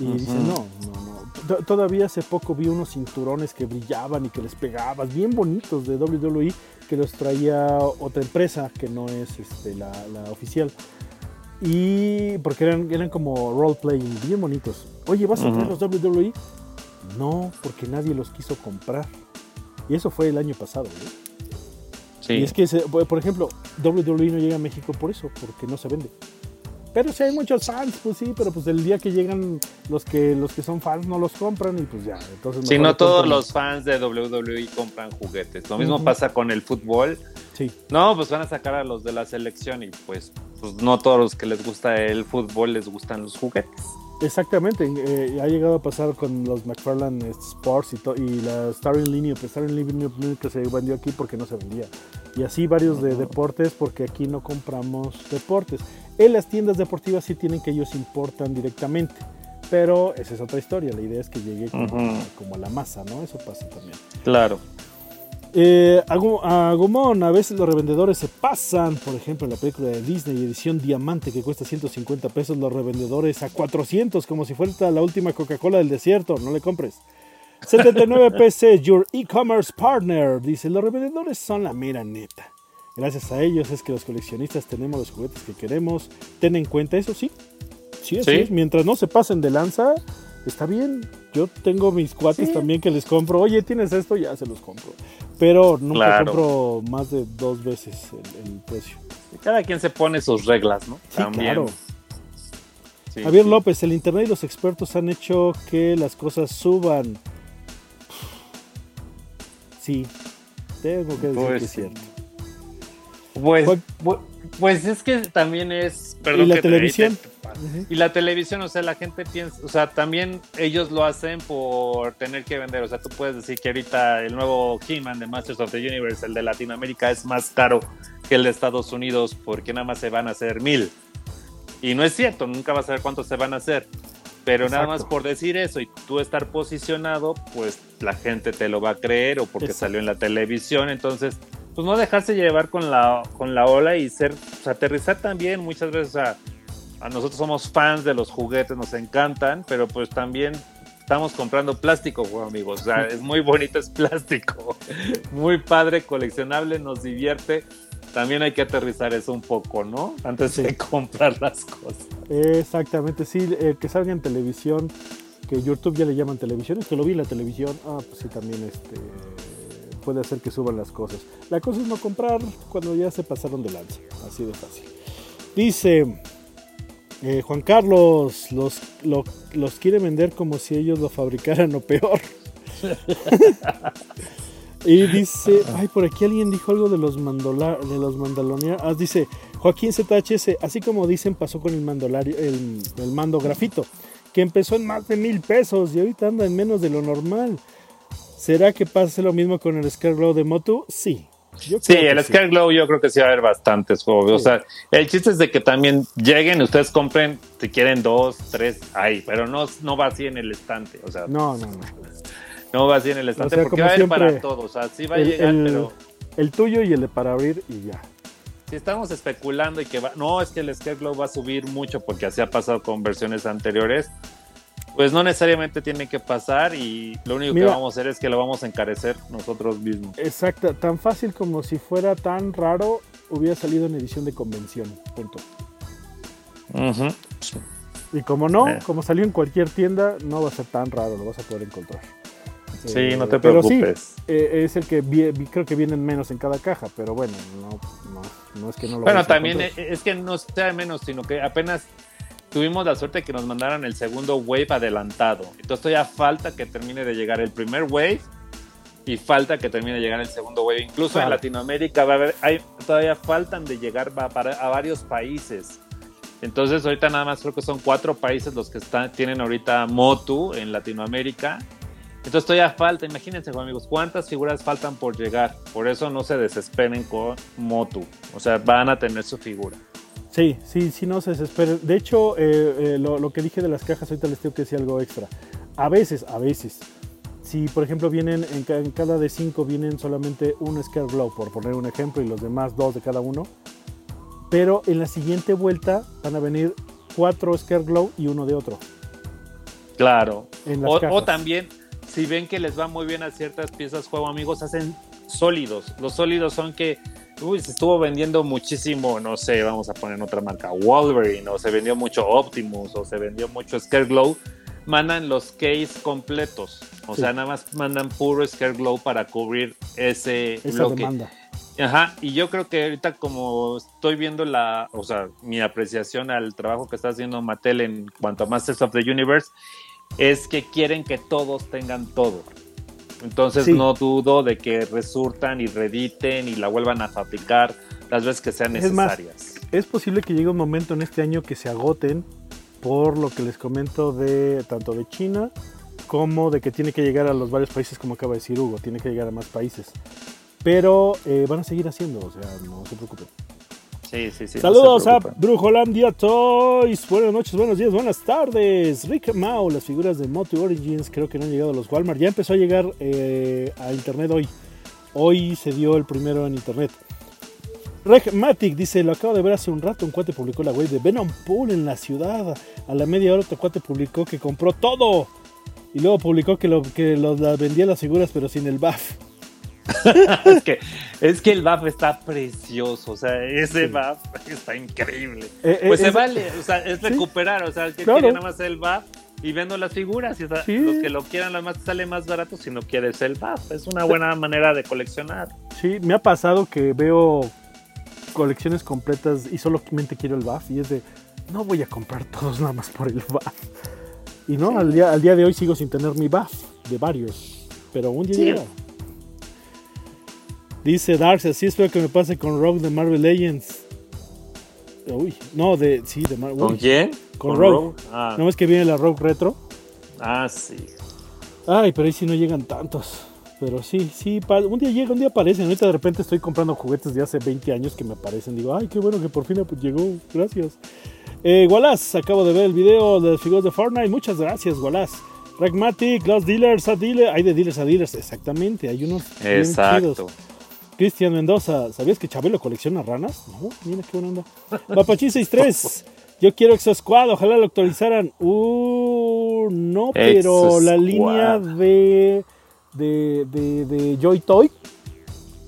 Y dicen, no, no, no. Todavía hace poco vi unos cinturones que brillaban y que les pegabas, bien bonitos de WWE, que los traía otra empresa que no es este, la, la oficial. Y porque eran, eran como role playing, bien bonitos. Oye, ¿vas a traer los WWE? No, porque nadie los quiso comprar. Y eso fue el año pasado, Sí. Y es que, por ejemplo, WWE no llega a México por eso, porque no se vende. Pero si hay muchos fans, pues sí, pero pues el día que llegan los que los que son fans no los compran y pues ya. Entonces sí, no todos los fans de WWE compran juguetes. Lo mismo pasa con el fútbol. Sí. No, pues van a sacar a los de la selección y pues, pues no todos los que les gusta el fútbol les gustan los juguetes. Exactamente, eh, ha llegado a pasar con los McFarlane Sports y, y la Starring Linear, pues Starring Linear que se vendió aquí porque no se vendía. Y así varios de deportes porque aquí no compramos deportes. En las tiendas deportivas sí tienen que ellos importan directamente, pero esa es otra historia. La idea es que llegue como, a la masa, ¿no? Eso pasa también. Claro. Eh, a Gomón, a veces los revendedores se pasan, por ejemplo, en la película de Disney, edición diamante que cuesta 150 pesos, los revendedores a 400, como si fuera la última Coca-Cola del desierto, no le compres. 79 PC, your e-commerce partner, dice, los revendedores son la mera neta. Gracias a ellos es que los coleccionistas tenemos los juguetes que queremos. Ten en cuenta eso, sí. Sí, ¿Sí? Mientras no se pasen de lanza, está bien. Yo tengo mis cuates también que les compro. Oye, tienes esto, ya se los compro. Pero nunca compro más de dos veces el, precio. Cada quien se pone sus reglas, ¿no? también. Claro. Javier López, el internet y los expertos han hecho que las cosas suban. Sí, tengo que decir pues que es cierto. Pues, pues es que también es. ¿Y la televisión? Y la televisión, o sea, la gente piensa, o sea, también ellos lo hacen por tener que vender. O sea, tú puedes decir que ahorita el nuevo He-Man de Masters of the Universe, el de Latinoamérica, es más caro que el de Estados Unidos porque nada más se van a hacer mil. Y no es cierto, nunca vas a ver cuántos se van a hacer. Pero nada más por decir eso y tú estar posicionado, pues la gente te lo va a creer o porque salió en la televisión. Entonces, pues no dejarse llevar con la, con la ola y ser, pues, aterrizar también muchas veces, a nosotros somos fans de los juguetes, nos encantan, pero pues también estamos comprando plástico, amigos, o sea, es muy bonito, es plástico, muy padre, coleccionable, nos divierte, también hay que aterrizar eso un poco, ¿no? Antes de comprar las cosas. Exactamente, sí, eh, que salga en televisión, que YouTube ya le llaman televisión, es que lo vi en la televisión, ah, pues sí, también este puede hacer que suban las cosas. La cosa es no comprar cuando ya se pasaron de lanza. Así de fácil. Dice eh, Juan Carlos, los, los quiere vender como si ellos lo fabricaran o peor. y dice, ay, por aquí alguien dijo algo de los, los mandalonianos. Ah, dice, Joaquín ZHS, así como dicen, pasó con el mandolario, el, el mando grafito, que empezó en más de mil pesos y ahorita anda en menos de lo normal. ¿Será que pase lo mismo con el Scareglow de Motu? Sí. sí, el Scareglow yo creo que sí va a haber bastantes juegos. O sea, el chiste es de que también lleguen, ustedes compren, si quieren dos, tres, ahí, pero no, no va así en el estante. O sea, no, no, no. No va así en el estante porque va a haber para todos. O sea, sí va a llegar, pero. El tuyo y el de para abrir y ya. Si estamos especulando y que va. No, es que el Scareglow va a subir mucho porque así ha pasado con versiones anteriores Pues no necesariamente tiene que pasar y lo único Mira. que vamos a hacer es que lo vamos a encarecer nosotros mismos. Exacto, tan fácil como si fuera tan raro, hubiera salido en edición de convención. Punto. Y como no, Eh. como salió en cualquier tienda, no va a ser tan raro, lo vas a poder encontrar. Sí, Eh, no te pero sí, preocupes. eh, es el que vi- vi- creo que vienen menos en cada caja, pero bueno, no, no, no es que no lo Bueno, también es que no sea menos, sino que apenas tuvimos la suerte que nos mandaran el segundo wave adelantado. Entonces todavía falta que termine de llegar el primer wave y falta que termine de llegar el segundo wave. Incluso Claro. en Latinoamérica va a haber, hay, todavía faltan de llegar para, a varios países. Entonces ahorita nada más creo que son cuatro países los que están, tienen ahorita Motu en Latinoamérica. Entonces todavía falta, imagínense amigos, cuántas figuras faltan por llegar. Por eso no se desesperen con Motu. O sea, van a tener su figura. Sí, sí, sí, no se desesperen. De hecho, eh, eh, lo, lo que dije de las cajas, ahorita les tengo que decir algo extra. A veces, a veces, si por ejemplo vienen, en, ca- en cada de cinco vienen solamente un Scare Glow, por poner un ejemplo, y los demás dos de cada uno. Pero en la siguiente vuelta van a venir cuatro Scare Glow y uno de otro. Claro. En las O, cajas. o también, si ven que les va muy bien a ciertas piezas juego, amigos, hacen sólidos. Los sólidos son que, uy, se estuvo vendiendo muchísimo, no sé, vamos a poner otra marca, Wolverine, o se vendió mucho Optimus, o se vendió mucho Scareglow. Mandan los case completos. O Sí. sea, nada más mandan puro Scareglow para cubrir ese Esa bloque. demanda. Ajá, y yo creo que ahorita como estoy viendo la, o sea, mi apreciación al trabajo que está haciendo Mattel en cuanto a Masters of the Universe, es que quieren que todos tengan todo. Entonces Sí. no dudo de que resurtan y rediten y la vuelvan a fabricar las veces que sean Es más, necesarias. Es posible que llegue un momento en este año que se agoten por lo que les comento de tanto de China como de que tiene que llegar a los varios países, como acaba de decir Hugo, tiene que llegar a más países. Pero eh, van a seguir haciendo, o sea, no se preocupen. Sí, sí, sí. no Saludos se a. Brujolandia Toys. Buenas noches, buenos días, buenas tardes. Rick Mao, las figuras de Moto Origins creo que no han llegado a los Walmart. Ya empezó a llegar eh, a internet hoy. Hoy se dio el primero en internet. Regmatic dice, lo acabo de ver hace un rato, un cuate publicó la web de Venom Pool en la ciudad. A la media hora otro cuate publicó que compró todo. Y luego publicó que, lo, que lo- la vendía las figuras pero sin el buff. es, que, es que el buff está precioso, o sea, ese Sí. buff está increíble. Eh, eh, Pues se es- vale, o sea, es Sí. recuperar, o sea, el que Claro. quiere nada más el buff y vendo las figuras, y sea, Sí. los que lo quieran nada más sale más barato si no quieres el buff, es una buena manera de coleccionar. Sí, me ha pasado que veo colecciones completas y solamente quiero el buff y es de, no voy a comprar todos nada más por el buff. Y no, al, día, al día de hoy sigo sin tener mi buff de varios, pero un día Sí. Dice Darks, así espero que me pase con Rogue de Marvel Legends. Uy, no, de, sí, de Marvel. ¿Con quién? Con Rogue. Ah, No es que viene la Rogue Retro. ah, sí. Ay, pero ahí sí no llegan tantos. Pero sí, sí, un día llega, un día aparecen. Ahorita de repente estoy comprando juguetes de hace 20 años que me aparecen. Digo, ay, qué bueno que por fin llegó. Gracias. Eh, Wallace, acabo de ver el video de las figuras de Fortnite. Muchas gracias, Wallace. Pragmatic, los dealers a dealers. Hay de dealers a dealers, exactamente. Hay unos bien Exacto. chidos. Cristian Mendoza, ¿sabías que Chabelo colecciona ranas? No, mira qué buena onda. Papachín 63, yo quiero Exo Squad, ojalá lo actualizaran. Uh, no, pero la línea de, de, de, de Joy Toy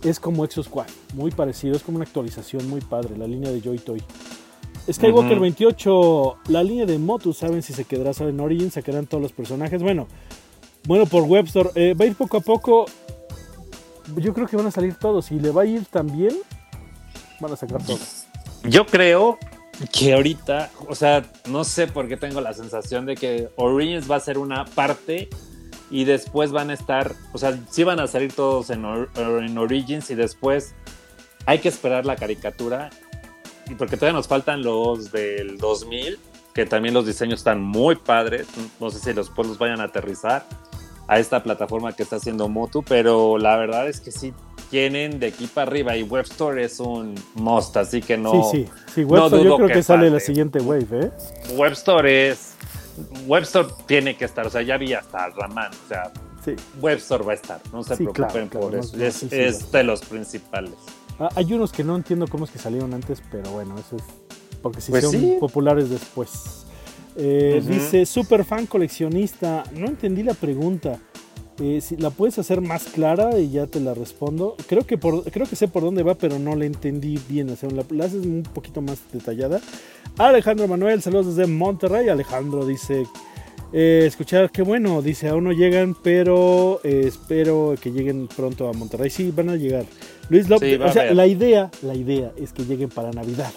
es como Exo Squad, muy parecido, es como una actualización muy padre, la línea de Joy Toy. Skywalker Ujú. 28, la línea de Motu, ¿saben si se quedará solo en Origin? ¿Sacarán todos los personajes? Bueno, bueno por Webstore, eh, va a ir poco a poco. Yo creo que van a salir todos. Si le va a ir también, van a sacar todos. Yo creo que ahorita, o sea, no sé por qué tengo la sensación de que Origins va a ser una parte y después van a estar, o sea, sí van a salir todos en, Or- en Origins y después hay que esperar la caricatura y porque todavía nos faltan los del 2000, que también los diseños están muy padres, no sé si los pues los vayan a aterrizar a esta plataforma que está haciendo Motu, pero la verdad es que sí tienen de aquí para arriba y Webstore es un must, así que no... sí, sí. Sí, Webstore yo dudo creo que que, sale la siguiente wave, ¿eh? Webstore es. Webstore tiene que estar, o sea, ya vi hasta Raman, o sea, Sí. Webstore va a estar, no se Sí, preocupen claro, por no, eso, no, es, de los principales. Ah, hay unos que no entiendo cómo es que salieron antes, pero bueno, eso es porque se Pues populares después. Eh. Dice, super fan coleccionista. No entendí la pregunta. Eh, si la puedes hacer más clara y ya te la respondo. Creo que, por, creo que sé por dónde va, pero no la entendí bien. O sea, la, la haces un poquito más detallada. Alejandro Manuel, saludos desde Monterrey. Alejandro dice, eh, escuchar, qué bueno. Dice, aún no llegan, pero eh, espero que lleguen pronto a Monterrey. Sí, van a llegar. Luis López, Sí, o sea, la idea, la idea es que lleguen para Navidad.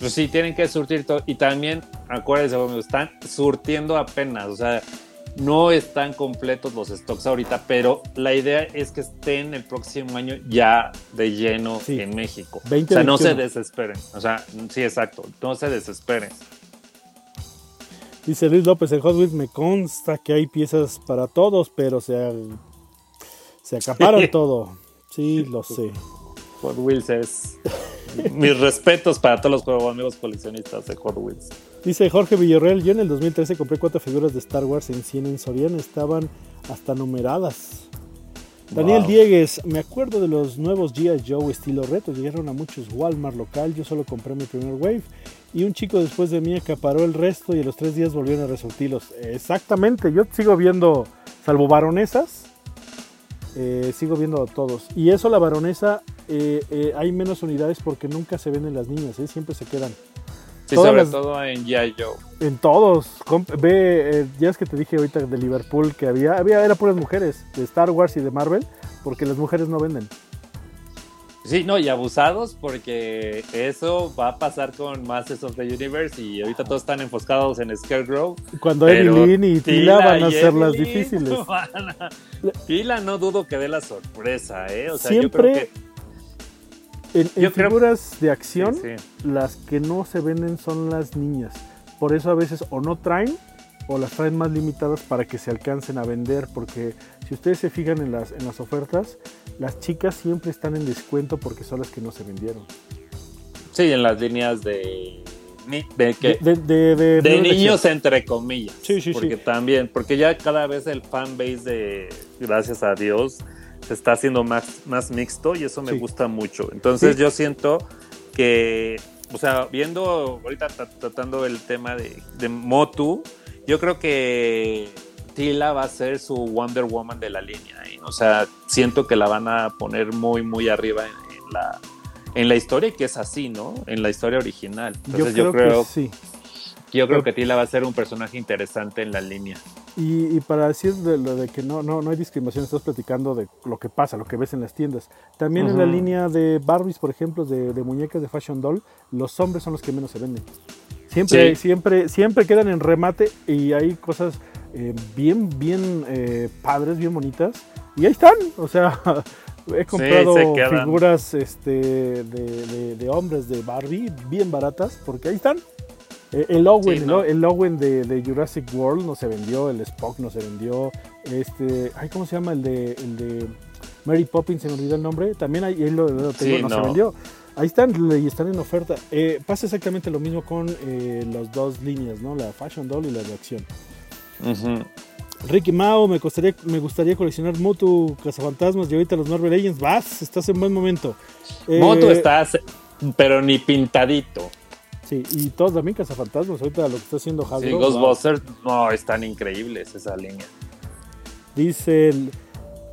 Pues sí, tienen que surtir todo. Y también, acuérdense, están surtiendo apenas. O sea, no están completos los stocks ahorita, pero la idea es que estén el próximo año ya de lleno Sí. en México. 20, o sea, no se 21. desesperen. O sea, sí, exacto. No se desesperen. Dice Luis López, en Hot Wheels me consta que hay piezas para todos, pero se, se acaparan Sí. todo. Sí, lo sé. Hot Wheels es. Mis respetos para todos los juegos amigos coleccionistas de Hot Wheels. Dice Jorge Villarreal, yo en el 2013 compré cuatro figuras de Star Wars en 100 en Soriana, estaban hasta numeradas. Daniel Wow. Diegues, me acuerdo de los nuevos G.I. Joe estilo reto, llegaron a muchos Walmart local, yo solo compré mi primer wave y un chico después de mí acaparó el resto y a los tres días volvieron a resurtirlos. Exactamente, yo sigo viendo, salvo baronesas, eh, sigo viendo a todos. Y eso la baronesa, eh, eh, hay menos unidades porque nunca se venden las niñas, ¿eh? siempre se quedan. Sí, Todas sobre las- todo en G.I. Joe. En todos. Ve, eh, ya es que te dije ahorita de Liverpool que había, había, era puras mujeres, de Star Wars y de Marvel, porque las mujeres no venden. Sí, no, y abusados porque eso va a pasar con Masters of the Universe y ahorita todos están enfoscados en Scarecrow. Cuando Evelyn y Tila van a ser las difíciles. a- Tila no dudo que dé la sorpresa, ¿eh? O sea, Siempre yo creo que... En, en Yo creo- figuras de acción, sí, sí. las que no se venden son las niñas. Por eso a veces o no traen o las traen más limitadas para que se alcancen a vender. Porque si ustedes se fijan en las, en las ofertas, las chicas siempre están en descuento porque son las que no se vendieron. Sí, en las líneas de... de que- De, niños entre comillas. Sí, sí, porque sí. también, porque ya cada vez el fanbase de, gracias a Dios, se está haciendo más, más mixto y eso me gusta mucho. Entonces yo siento que, o sea, viendo ahorita tra- tratando el tema de, de Motu, yo creo que Tila va a ser su Wonder Woman de la línea. ¿eh? O sea, siento que la van a poner muy, muy arriba en, en la en la historia y que es así, ¿no? En la historia original. Entonces yo creo, que sí. yo creo que Tila va a ser un personaje interesante en la línea. Y, y para decir de lo de que no, no, no hay discriminación, estás platicando de lo que pasa, lo que ves en las tiendas. También en la línea de Barbies, por ejemplo, de, de muñecas de Fashion Doll, los hombres son los que menos se venden. Siempre, Sí. siempre, siempre quedan en remate y hay cosas eh, bien, bien eh, padres, bien bonitas. Y ahí están. O sea, he comprado se quedan. figuras este, de, de- de hombres de Barbie bien baratas porque ahí están. Eh, El Owen, Sí, ¿no? El Owen de, de Jurassic World no se vendió, el Spock no se vendió, este, ay, ¿cómo se llama? El de, el de Mary Poppins, se me olvidó el nombre, también ahí lo, lo tengo, Sí, no, se no. vendió. Ahí están y están en oferta. Eh, pasa exactamente lo mismo con eh, las dos líneas, ¿no? La Fashion Doll y la de acción. Ujú. Ricky Mao, me, costaría, me gustaría coleccionar Mutu, Cazafantasmas y ahorita los Marvel Legends. Vas, estás en buen momento. Eh, Moto está, pero ni pintadito. Sí, y todos también Cazafantasmas. Ahorita lo que está haciendo Hasbro. Sí, wow. Ghostbusters, no, están increíbles esa línea. Dice el-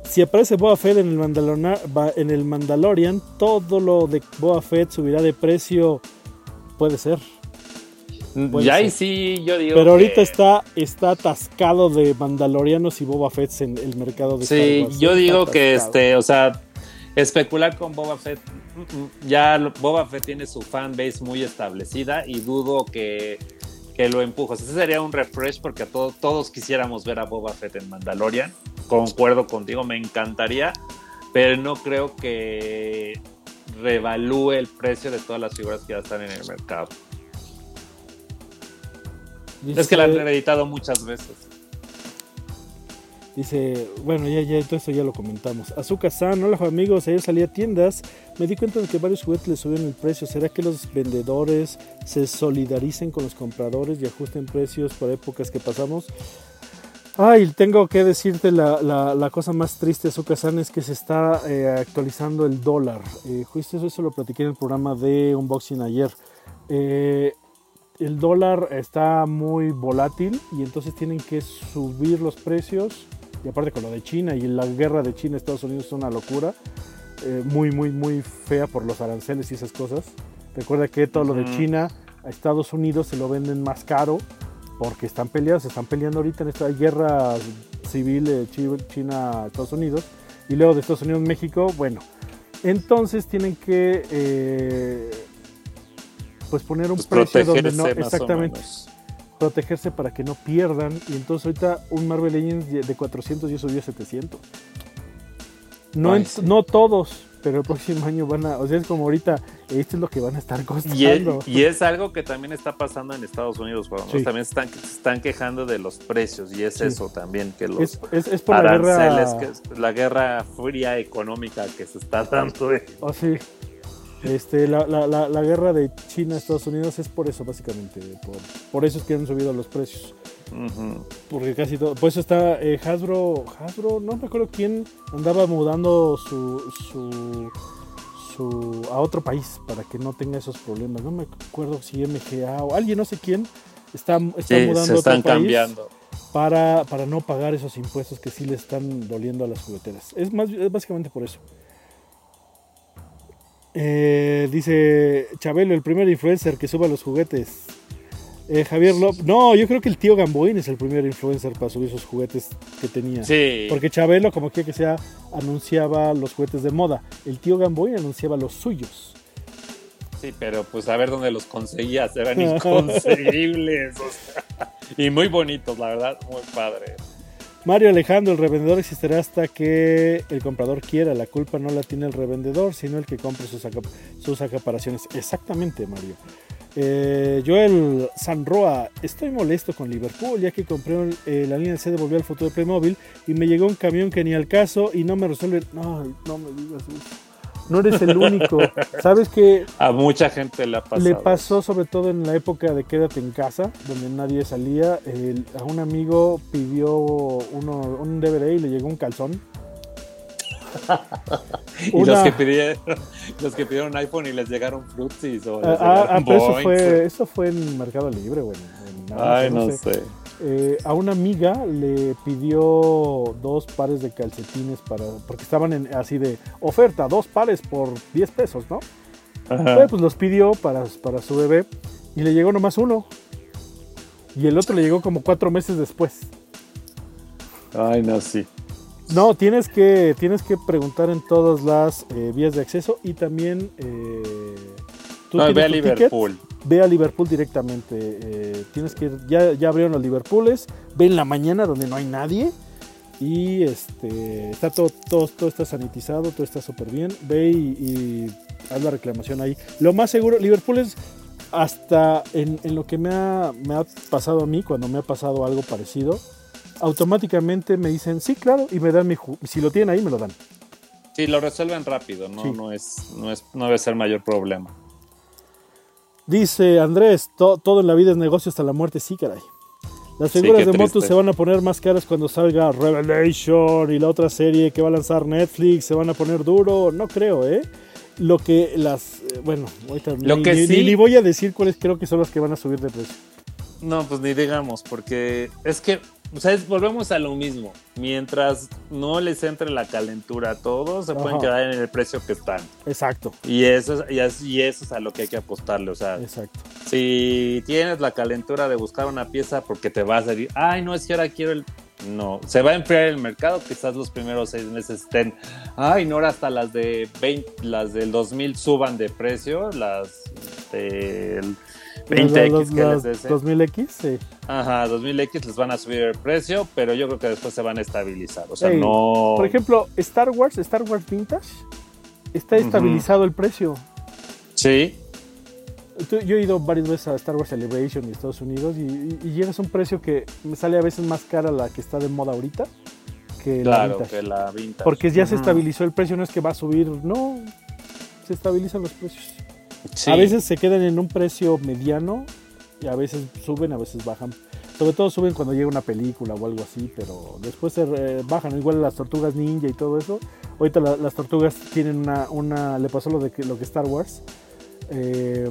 si aparece Boba Fett en el, en el Mandalorian, todo lo de Boba Fett subirá de precio. Puede ser. Ya y sí, yo digo. Pero ahorita que- está, está atascado de Mandalorianos y Boba Fett en el mercado de Star Sí, Wars. yo Está digo que atascado. este, o sea, especular con Boba Fett, mm, mm, ya Boba Fett tiene su fanbase muy establecida y dudo que, que lo empuje. O sea, ese sería un refresh porque a todos, todos quisiéramos ver a Boba Fett en Mandalorian. Concuerdo contigo, me encantaría, pero no creo que revalúe el precio de todas las figuras que ya están en el mercado. Dice, Es que la han reeditado muchas veces. dice, bueno, ya, ya, todo esto ya lo comentamos. Azúcar San, hola amigos, ayer salí a tiendas, me di cuenta de que varios juguetes le subieron el precio. ¿Será que los vendedores se solidaricen con los compradores y ajusten precios por épocas que pasamos? Ay, tengo que decirte la, la- la cosa más triste, Azúcar San, es que se está eh, actualizando el dólar. Eh, justo eso, eso lo platiqué en el programa de unboxing ayer. Eh, el dólar está muy volátil y entonces tienen que subir los precios. Y aparte con lo de China y la guerra de China-Estados Unidos es una locura. eh, muy, muy, muy fea por los aranceles y esas cosas. Recuerda que todo lo de. China a Estados Unidos se lo venden más caro porque están peleados, se están peleando ahorita en esta guerra civil de China-Estados Unidos. Y luego de Estados Unidos-México, bueno. Entonces tienen que eh, pues poner un Pues precio donde no exactamente protegerse para que no pierdan y entonces ahorita un Marvel Legends de 400 ya subió a 700 no, Ay, en- sí. no todos pero el próximo año van a o sea es como ahorita esto es lo que van a estar costando Y es, y es algo que también está pasando en Estados Unidos, Juan. Sí. También están, se están quejando de los precios y es Sí. eso también, que los es, es, es por la guerra que es la guerra fría económica que se está dando. eh. oh, sí. Este, la, la, la, la guerra de China Estados Unidos es por eso básicamente por, por eso es que han subido los precios. Porque casi todo por eso está eh, Hasbro Hasbro no me acuerdo quién andaba mudando su, su su a otro país para que no tenga esos problemas. No me acuerdo si MGA o alguien no sé quién está, está Sí, mudando se a otro están país cambiando. para, para no pagar esos impuestos que sí le están doliendo a las jugueteras. Es más es básicamente por eso Eh, dice Chabelo, el primer influencer que suba los juguetes. Eh, Javier López. No, yo creo que el tío Gamboín es el primer influencer para subir esos juguetes que tenía. Sí. Porque Chabelo, como quiera que sea, anunciaba los juguetes de moda. El tío Gamboín anunciaba los suyos. Sí, pero pues a ver dónde los conseguías, eran inconseguibles. o sea, y muy bonitos, la verdad, muy padre. Mario Alejandro, el revendedor existirá hasta que el comprador quiera. La culpa no la tiene el revendedor, sino el que compre sus, sus acaparaciones. Exactamente, Mario. Eh, Joel Sanroa, estoy molesto con Liverpool ya que compré eh, la línea C de Volver al Futuro de Playmobil y me llegó un camión que ni al caso y no me resuelve. No, no me digas eso. No eres el único. ¿Sabes que A mucha gente le ha pasado. le pasó sobre todo en la época de quédate en casa, donde nadie salía. El- a un amigo pidió uno, un DVD y le llegó un calzón. Y Una- los que, pidieron, los que pidieron iPhone y les llegaron fruities o Ah, ah, pero eso fue, eso fue en Mercado Libre, bueno. en Amazon, Ay, no sé. Eh, a una amiga le pidió dos pares de calcetines para porque estaban en, así de oferta, dos pares por 10 pesos, ¿no? Ajá. Pues los pidió para, para su bebé y le llegó nomás uno. Y el otro le llegó como cuatro meses después. Ay, no, sí. No, tienes que, tienes que preguntar en todas las eh, vías de acceso y también eh, tú No, tienes ve a tu ticket, Liverpool. ve a Liverpool directamente. eh, tienes que ir, ya, ya abrieron los Liverpooles, ve en la mañana donde no hay nadie y este está todo, todo, todo está sanitizado, todo está súper bien. Ve y, y haz la reclamación ahí. Lo más seguro, Liverpool es hasta en, en lo que me ha, me ha pasado a mí, cuando me ha pasado algo parecido, automáticamente me dicen, sí, claro, y me dan mi si lo tienen ahí, me lo dan. Sí, lo resuelven rápido, no, Sí. no, es, no, es, no debe ser mayor problema. Dice Andrés, "To- todo en la vida es negocio hasta la muerte, sí, caray. Las figuras de Motu triste. se van a poner más caras cuando salga Revelation y la otra serie que va a lanzar Netflix, se van a poner duro, no creo, ¿eh? Lo que las, eh, bueno, ahorita Lo ni, que ni- sí- ni- ni voy a decir cuáles creo que son las que van a subir de precio. No, pues ni digamos, porque es que, o sea, volvemos a lo mismo. Mientras no les entre la calentura a todos, se pueden quedar en el precio que están. Exacto, Y eso, es, y, es, y eso es a lo que hay que apostarle. O sea, exacto. si tienes la calentura de buscar una pieza porque te vas a decir, ay, no, es que ahora quiero el. No, se va a enfriar el mercado, quizás los primeros seis meses estén, ay, no, ahora hasta las de 20, las del 2000 suban de precio, las del 20X Los- que los les des. 2000X, sí. Ajá, 2000X les van a subir el precio, pero yo creo que después se van a estabilizar. O sea, Ey, no. Por ejemplo, Star Wars, Star Wars Vintage, está estabilizado el precio. Sí, Yo he ido varias veces a Star Wars Celebration en Estados Unidos y, y- y llegas a un precio que me sale a veces más cara la que está de moda ahorita que la claro, vintage. que la vintage. Porque ya se estabilizó el precio, no es que va a subir, no, se estabilizan los precios. Sí. A veces se quedan en un precio mediano y a veces suben, a veces bajan. Sobre todo suben cuando llega una película o algo así, pero después se bajan. Igual las tortugas ninja y todo eso. Ahorita la- las tortugas tienen una, una, le pasó lo de lo que Star Wars. eh,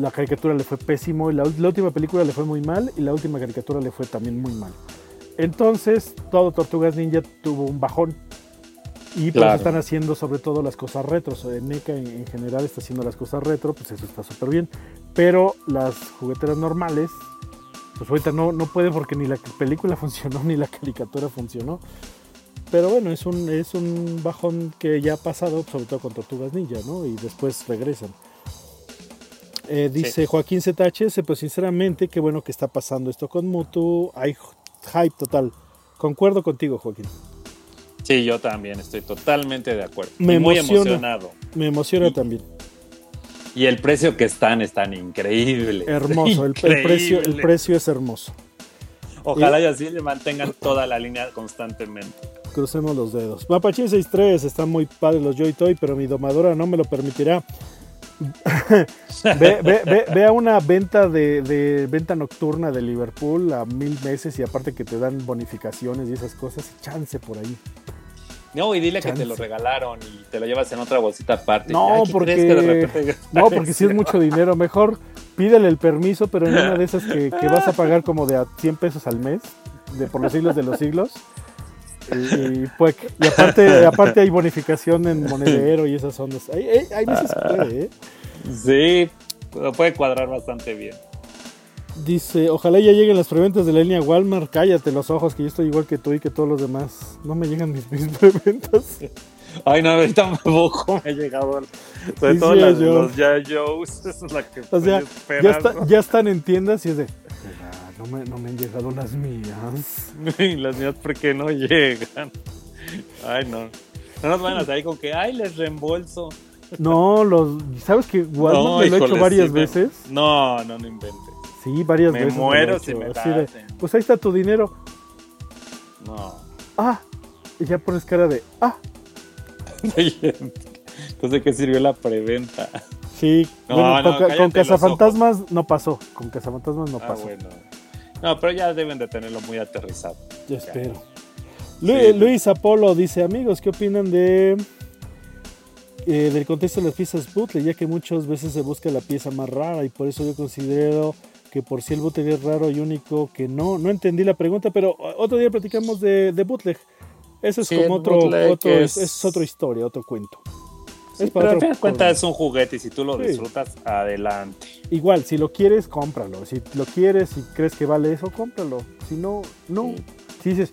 la caricatura le fue pésimo, y la, la última película le fue muy mal y la última caricatura le fue también muy mal. Entonces, todo Tortugas Ninja tuvo un bajón. Y pues Claro. están haciendo sobre todo las cosas retros. NECA en, en general está haciendo las cosas retro, pues eso está súper bien. Pero las jugueteras normales, pues ahorita no, no pueden porque ni la película funcionó ni la caricatura funcionó. Pero bueno, es un, es un bajón que ya ha pasado, sobre todo con Tortugas Ninja, ¿no? Y después regresan. Eh, dice Joaquín ZHS, pues sinceramente, qué bueno que está pasando esto con Mutu. Hay hype total. Concuerdo contigo, Joaquín. Sí, yo también estoy totalmente de acuerdo. Me muy emociona. emocionado. Me emociona Y- también. Y el precio que están es tan increíble. Hermoso. El, el precio, el Increíble. precio es hermoso. Ojalá y así le mantengan toda la línea constantemente. Crucemos los dedos. Mapachín 63, están muy padres los Joy Toy, pero mi domadora no me lo permitirá. ve, ve- ve- ve a una venta de, de venta nocturna de Liverpool a mil meses y aparte que te dan bonificaciones y esas cosas, chance por ahí. No, y dile que te lo regalaron y te lo llevas en otra bolsita aparte. No, Ay, ¿qué porque- repente- No, porque si es mucho dinero, mejor pídele el permiso, pero en una de esas que, que vas a pagar como de a 100 pesos al mes, de por los siglos de los siglos. Y, pues, y aparte, aparte hay bonificación en monedero y esas ondas. Hay, hay, hay veces que puede, ¿eh? Sí, lo puede cuadrar bastante bien. Dice, ojalá ya lleguen las preventas de la línea Walmart. Cállate los ojos, que yo estoy igual que tú y que todos los demás. No me llegan mis, mis preventas. Ay, no, ahorita tampoco me ha llegado. Sobre Sí, todo sí, las yo. los Ya Joe's. Es la que O sea, ya, está- ya están en tiendas y es de, "Ah, no me, no me han llegado las mías. Las mías, ¿por qué no llegan? Ay, no. No nos van a salir con que, ay, les reembolso. No, los, ¿sabes que Walmart No, me lo he hecho varias sí me- veces? No, no, no inventes. Sí, varias Me veces. muero he si me de. Pues ahí está tu dinero. No. Ah, y ya pones cara de, ah, Entonces, ¿de qué sirvió la preventa? sí. No, bueno, no, con, con Cazafantasmas no pasó. Con Cazafantasmas no Ah, pasó. bueno. No, pero ya deben de tenerlo muy aterrizado. Yo espero. Sí. Lu- Luis Apolo dice, amigos, ¿qué opinan de eh, del contexto de las piezas bootleg? Ya que muchas veces se busca la pieza más rara y por eso yo considero que por si el bootleg es raro y único, que no, no entendí la pregunta, pero otro día platicamos de, de bootleg. Eso es Sí, como otro, otro es... es otra historia, otro cuento. Sí, pero al fin de cuentas es un juguete y si tú lo Sí. disfrutas, adelante. Igual, si lo quieres, cómpralo. Si lo quieres y crees que vale eso, cómpralo. Si no, no. Sí. Si dices,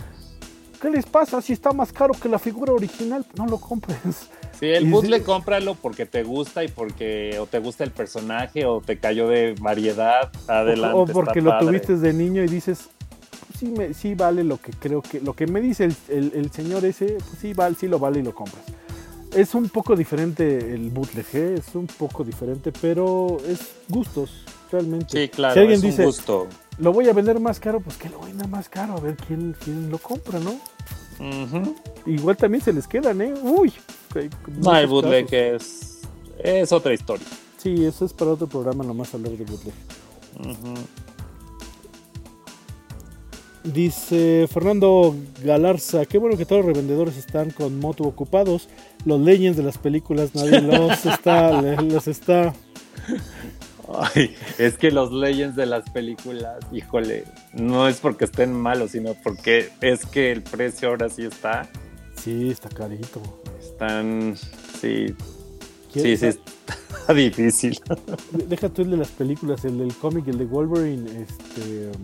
¿qué les pasa? Si está más caro que la figura original, no lo compres. Sí, el Y bootleg sí. cómpralo porque te gusta y porque o te gusta el personaje o te cayó de variedad, adelante. o porque está lo padre. tuviste de niño y dices, pues sí, me, sí vale lo que creo que, lo que me dice el, el- el señor ese, pues sí, vale, sí lo vale y lo compras. Es un poco diferente el bootleg, ¿eh? es un poco diferente, pero es gustos, realmente. Sí, claro, Si alguien es un dice, gusto. lo voy a vender más caro, pues que lo venda más caro, a ver quién, quién lo compra, ¿no? Igual también se les quedan, ¿eh? Uy. No, el bootleg es, es otra historia. Sí, eso es para otro programa nomás hablar de bootleg. Ujú. Dice Fernando Galarza, qué bueno que todos los revendedores están con moto ocupados. Los legends de las películas nadie los está, los está. Ay, es que los Legends de las películas, híjole, no es porque estén malos, sino porque es que el precio ahora sí está. Sí, está carito. Están. Sí, sí, ¿Quieres- sí, está difícil. Deja tú el de las películas, el del cómic, el de Wolverine, este. um,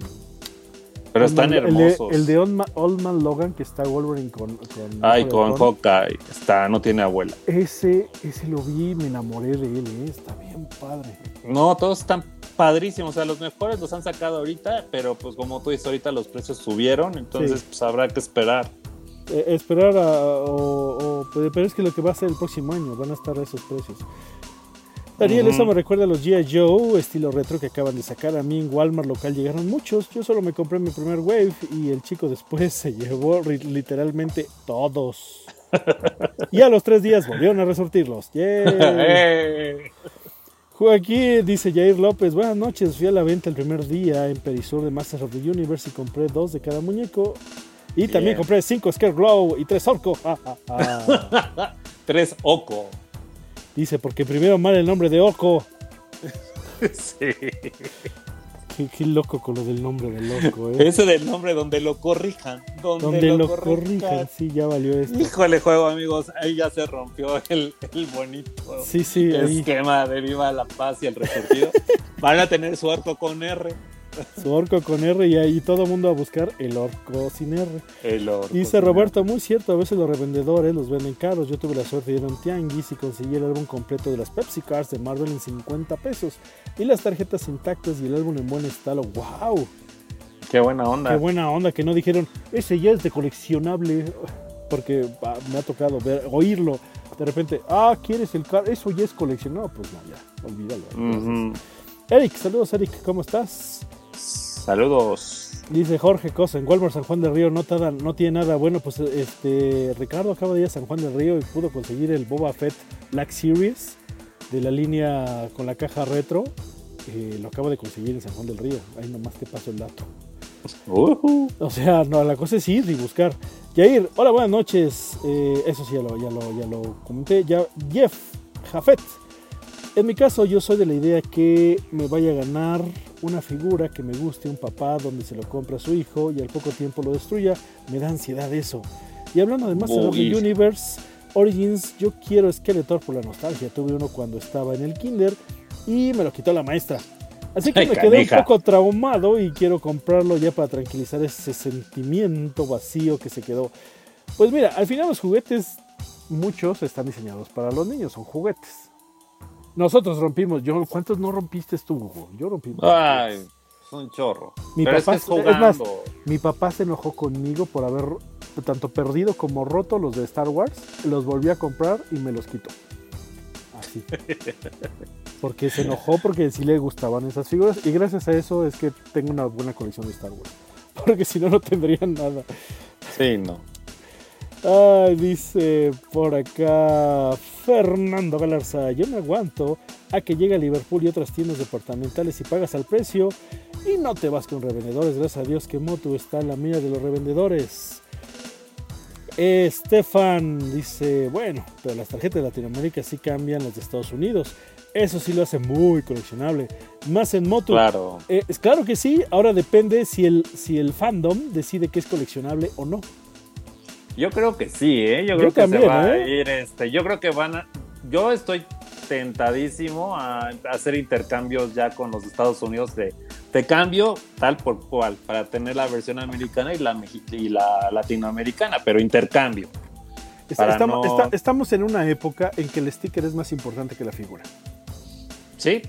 Pero están Man- el de- hermosos. El de, Old, Ma- Old Man Logan, que está Wolverine con. con Ay, con. Hawkeye, está, no tiene abuela. Ese, ese lo vi y me enamoré de él, ¿eh? está bien padre. No, todos están padrísimos. O sea, los mejores los han sacado ahorita, pero pues como tú dices, ahorita los precios subieron, entonces Sí. pues habrá que esperar. Eh, esperar a. O, o- pero es que lo que va a ser el próximo año, van a estar esos precios. Ariel, Ujú. eso me recuerda a los G.I. Joe, estilo retro que acaban de sacar. A mí en Walmart local llegaron muchos. Yo solo me compré mi primer wave y el chico después se llevó literalmente todos. y a los tres días volvieron a resortirlos. ¡Yay! ¡Eh! Joaquín dice Jair López, buenas noches, fui a la venta el primer día en Perisur de Masters of the Universe y compré dos de cada muñeco. Y también compré cinco Scareglow y tres Orco. Ja, ja, ja. Tres Oco. Dice, porque primero mal el nombre de Orco. sí. Qué, qué loco con lo del nombre del loco, ¿eh? Ese del nombre donde lo corrijan. Donde, Donde lo, lo corrijan. corrijan, sí, ya valió esto. Híjole, juego, amigos. Ahí ya se rompió el, el bonito Sí, sí, ahí. esquema de Viva la Paz y el resurgido. Van a tener su arco con R. Su orco con R y ahí todo el mundo a buscar el orco sin R. El orco Dice Roberto, muy cierto, a veces los revendedores los venden caros. Yo tuve la suerte de ir a un tianguis y conseguí el álbum completo de las Pepsi Cards de Marvel en 50 pesos. Y las tarjetas intactas y el álbum en buen estado. ¡Wow! Qué buena onda. Qué buena onda que no dijeron, ese ya es de coleccionable. Porque ah, me ha tocado ver, oírlo. De repente, ah, ¿quieres el car? Eso ya es coleccionable. No, pues no, ya, olvídalo. Ujú. Eric, saludos Eric, ¿cómo estás? Saludos. Dice Jorge Cosa, en Walmart San Juan del Río no, tada- no tiene nada bueno. Pues este Ricardo acaba de ir a San Juan del Río y pudo conseguir el Boba Fett Black Series de la línea con la caja retro. Eh, lo acabo de conseguir en San Juan del Río. Ahí nomás te paso el dato. Ujú. O sea, no, la cosa es ir y buscar. Jair, hola, buenas noches. Eh, eso sí, ya lo, ya, lo, ya lo comenté. Ya, Jeff Jafet. En mi caso, yo soy de la idea que me vaya a ganar una figura que me guste, un papá donde se lo compra a su hijo y al poco tiempo lo destruya. Me da ansiedad eso. Y hablando de Master of the. Universe Origins, yo quiero Skeletor por la nostalgia. Tuve uno cuando estaba en el kinder y me lo quitó la maestra. Así que Ay, me quedé un poco traumado y quiero comprarlo ya para tranquilizar ese sentimiento vacío que se quedó. Pues mira, al final los juguetes, muchos están diseñados para los niños, son juguetes. Nosotros rompimos, yo, ¿cuántos no rompiste tú, Hugo? Yo rompí. Ay, es un chorro. Mi Pero papá- es que es es más. Mi papá se enojó conmigo por haber tanto perdido como roto los de Star Wars. Los volví a comprar y me los quitó. Así. Porque se enojó porque sí le gustaban esas figuras. Y gracias a eso es que tengo una buena colección de Star Wars. Porque si no, no tendrían nada. Sí, no. Ay, dice por acá Fernando Galarza, yo me aguanto a que llegue a Liverpool y otras tiendas departamentales y pagas al precio y no te vas con revendedores. Gracias a Dios que Motu está en la mira de los revendedores. Estefan dice, bueno, pero las tarjetas de Latinoamérica sí cambian las de Estados Unidos. Eso sí lo hace muy coleccionable. Más en Motu. Claro. Eh, es claro que sí, ahora depende si el, si el fandom decide que es coleccionable o no. Yo creo que sí, ¿eh? Yo Yo creo que también, se va a ¿eh? ir, este, yo creo que van a, yo estoy tentadísimo a hacer intercambios ya con los Estados Unidos de, de cambio tal por cual, para tener la versión americana y la, y la latinoamericana, pero intercambio. Está- estamos, no- está- estamos en una época en que el sticker es más importante que la figura. Sí,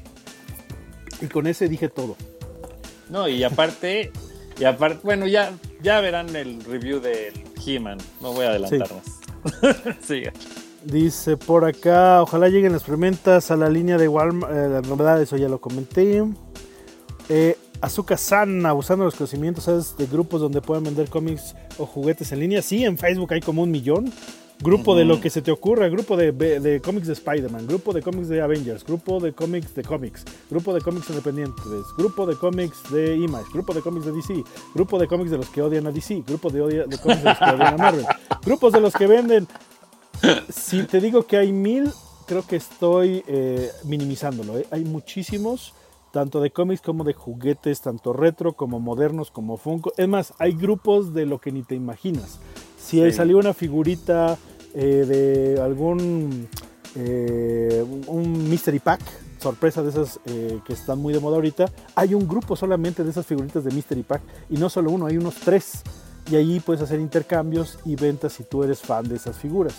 Y con ese dije todo. no, y aparte, y aparte, bueno, ya, ya verán el review del He-Man, no voy a adelantar más. Siga. Dice por acá, ojalá lleguen las preventas a la línea de Walmart. eh, la novedad, eso ya lo comenté. Eh, Azuka San, abusando de los conocimientos ¿sabes? de grupos donde puedan vender cómics o juguetes en línea. Sí, en Facebook hay como un millón. Grupo de Ujú. lo que se te ocurra, grupo de, de cómics de Spider-Man, grupo de cómics de Avengers, grupo de cómics de cómics, grupo de cómics independientes, grupo de cómics de Image, grupo de cómics de DC, grupo de cómics de los que odian a DC, grupo de, odia- de cómics de los que odian a Marvel, grupos de los que venden si te digo que hay mil, creo que estoy eh, minimizándolo. ¿eh? Hay muchísimos, tanto de cómics como de juguetes, tanto retro como modernos, como Funko. Es más, hay grupos de lo que ni te imaginas. Si Sí. salió una figurita eh, de algún eh, un mystery pack, sorpresa de esas eh, que están muy de moda ahorita, hay un grupo solamente de esas figuritas de mystery pack y no solo uno, hay unos tres. Y ahí puedes hacer intercambios y ventas si tú eres fan de esas figuras.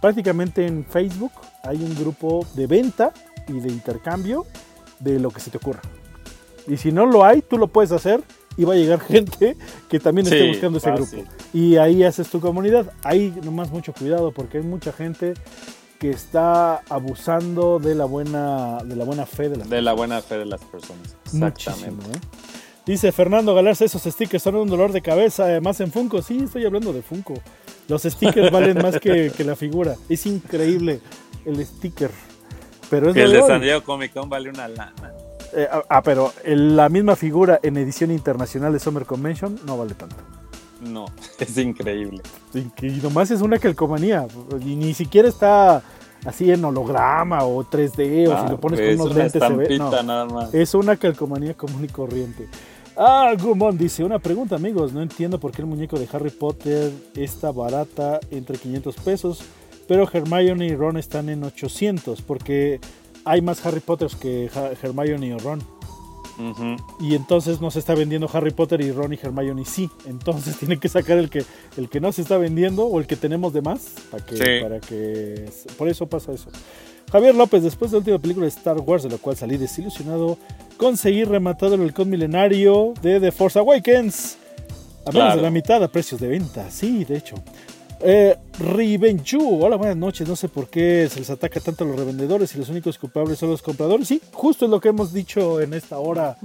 Prácticamente en Facebook hay un grupo de venta y de intercambio de lo que se te ocurra. Y si no lo hay, tú lo puedes hacer y va a llegar gente que también esté Sí, buscando ese fácil. grupo. Y ahí haces tu comunidad. Ahí nomás mucho cuidado porque hay mucha gente que está abusando de la buena, de la buena fe de las De la buena fe de las personas. Muchísimo, Exactamente. ¿eh? Dice Fernando Galarza, esos stickers son un dolor de cabeza, además en Funko. Sí, estoy hablando de Funko. Los stickers valen más que, que la figura. Es increíble el sticker. Pero es Que el de. San Diego Comic Con vale una lana. Eh, ah, ah, pero la misma figura en edición internacional de Summer Convention no vale tanto. No, es increíble. Y, nomás es una calcomanía. Y ni siquiera está así en holograma o 3D o si lo pones es con unos lentes se ve. No, estampita nada más. es una calcomanía común y corriente. Ah, Gumon dice, una pregunta amigos, no entiendo por qué el muñeco de Harry Potter está barata entre 500 pesos, pero Hermione y Ron están en 800, porque hay más Harry Potters que Ha- Hermione o Ron. Ujú. Y entonces no se está vendiendo Harry Potter y Ron y Hermione sí. Entonces tiene que sacar el que, el que no se está vendiendo o el que tenemos de más. Para que, Sí. para que. Por eso pasa eso. Javier López, después de la última película de Star Wars, de la cual salí desilusionado, conseguí rematado el halcón milenario de The Force Awakens. A menos Claro. de la mitad a precios de venta. Sí, de hecho. Eh, Rivenchu, hola, buenas noches. No sé por qué se les ataca tanto a los revendedores y los únicos culpables son los compradores. Sí, justo es lo que hemos dicho en esta hora,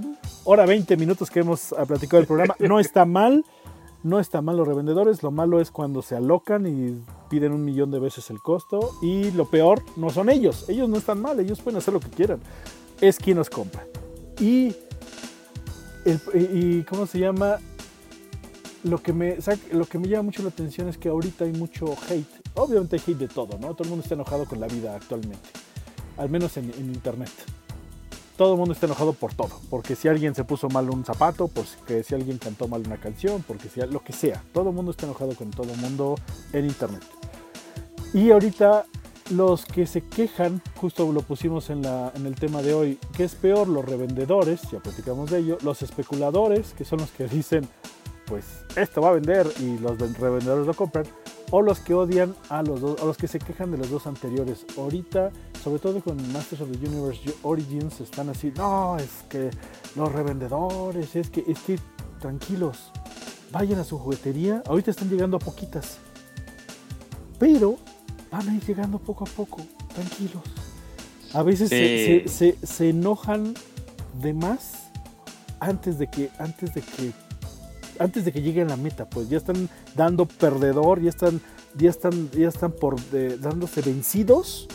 hora 20 minutos que hemos platicado del programa. No está mal, no está mal los revendedores. Lo malo es cuando se alocan y piden un millón de veces el costo. Y lo peor no son ellos. Ellos no están mal, ellos pueden hacer lo que quieran. Es quien los compra. Y, el- y ¿cómo se llama? Lo que me lo que me llama mucho la atención es que ahorita hay mucho hate. Obviamente hay hate de todo, ¿no? Todo el mundo está enojado con la vida actualmente. Al menos en, internet. Todo el mundo está enojado por todo. Porque si alguien se puso mal un zapato, porque si alguien cantó mal una canción, porque si lo que sea. Todo el mundo está enojado con todo el mundo en internet. Y ahorita los que se quejan, justo lo pusimos en, la, en el tema de hoy, que es peor los revendedores, ya platicamos de ello, los especuladores, que son los que dicen, pues esto va a vender y los ven- revendedores lo compran, o los que odian a los dos, a los que se quejan de los dos anteriores. Ahorita, sobre todo con Masters of the Universe Origins, están así, no, es que los revendedores, es que, es que, tranquilos, vayan a su juguetería, ahorita están llegando a poquitas, pero van a ir llegando poco a poco, tranquilos. A veces se- se- se enojan de más antes de que, antes de que antes de que lleguen a la meta, pues ya están dando perdedor, ya están, ya están, ya están por de- dándose vencidos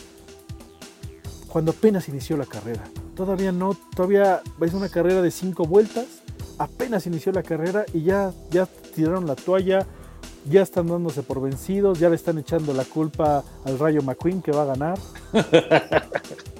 cuando apenas inició la carrera. Todavía no, todavía es una carrera de cinco vueltas, apenas inició la carrera y ya, ya tiraron la toalla, ya están dándose por vencidos, ya le están echando la culpa al Rayo McQueen que va a ganar.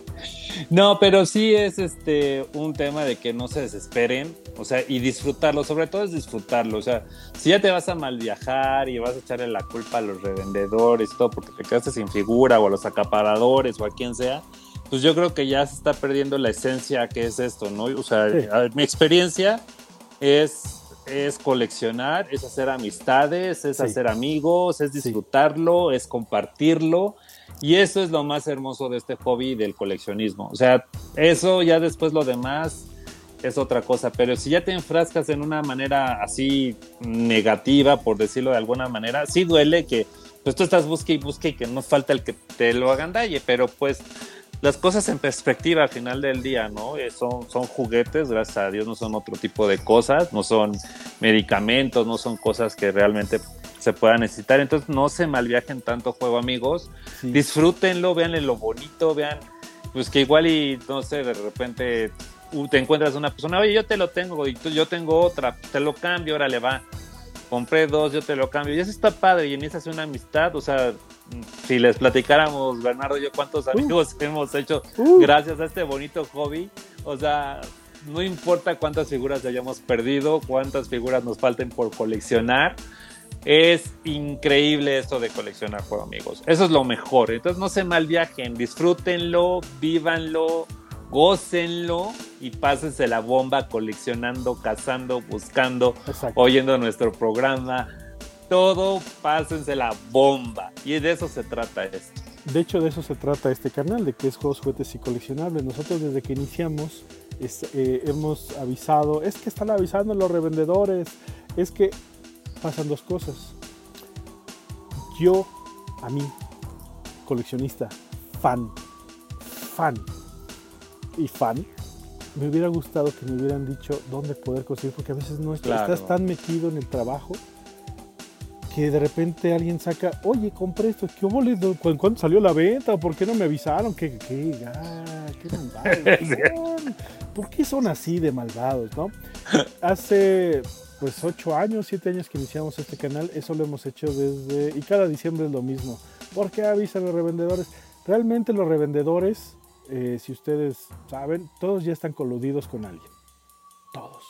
No, pero sí es este un tema de que no se desesperen, o sea, y disfrutarlo, sobre todo es disfrutarlo, o sea, si ya te vas a mal viajar y vas a echarle la culpa a los revendedores y todo porque te quedaste sin figura o a los acaparadores o a quien sea, pues yo creo que ya se está perdiendo la esencia que es esto, ¿no? O sea, Sí. a ver, mi experiencia es es coleccionar, es hacer amistades, es Sí. hacer amigos, es disfrutarlo, es compartirlo. Y eso es lo más hermoso de este hobby del coleccionismo. O sea, eso ya después lo demás es otra cosa. Pero si ya te enfrascas en una manera así negativa, por decirlo de alguna manera, sí duele que pues tú estás busque y busque y que no falta el que te lo agandalle. Pero pues las cosas en perspectiva al final del día, ¿no? Eh, son, son juguetes, gracias a Dios no son otro tipo de cosas, no son medicamentos, no son cosas que realmente se puedan necesitar. Entonces no se malviajen tanto juego, amigos Sí. disfrútenlo, veanle lo bonito, vean, pues que igual y no sé, de repente uh, te encuentras una persona, oye, yo te lo tengo y tú, yo tengo otra, te lo cambio, órale, va. Compré dos, yo te lo cambio. Y eso está padre y empieza a hacer una amistad. O sea, si les platicáramos, Bernardo y yo, cuántos amigos hemos hecho Uh. gracias a este bonito hobby. O sea, no importa cuántas figuras hayamos perdido, cuántas figuras nos falten por coleccionar. Es increíble esto de coleccionar juego, amigos. Eso es lo mejor. Entonces no se mal viajen, disfrútenlo, vívanlo, gócenlo y pásense la bomba coleccionando, cazando, buscando, Exacto. oyendo nuestro programa. Todo pásense la bomba. Y de eso se trata esto. De hecho, de eso se trata este canal, de que es juegos, juguetes y coleccionables. Nosotros desde que iniciamos es- eh, hemos avisado, es que están avisando los revendedores, es que pasan dos cosas. Yo, a mí, coleccionista, fan, fan y fan, me hubiera gustado que me hubieran dicho dónde poder conseguir, porque a veces no Claro. estás tan metido en el trabajo que de repente alguien saca, oye, compré esto, ¿qué hubo? ¿Cu- ¿Cuándo salió la venta? ¿Por qué no me avisaron? ¿Qué, qué, ah, qué malvados? ¿Por qué son así de malvados, no? Hace pues ocho años, siete años que iniciamos este canal, eso lo hemos hecho desde, y cada diciembre es lo mismo. ¿Por qué avisan los revendedores? Realmente los revendedores, eh, si ustedes saben, todos ya están coludidos con alguien. Todos.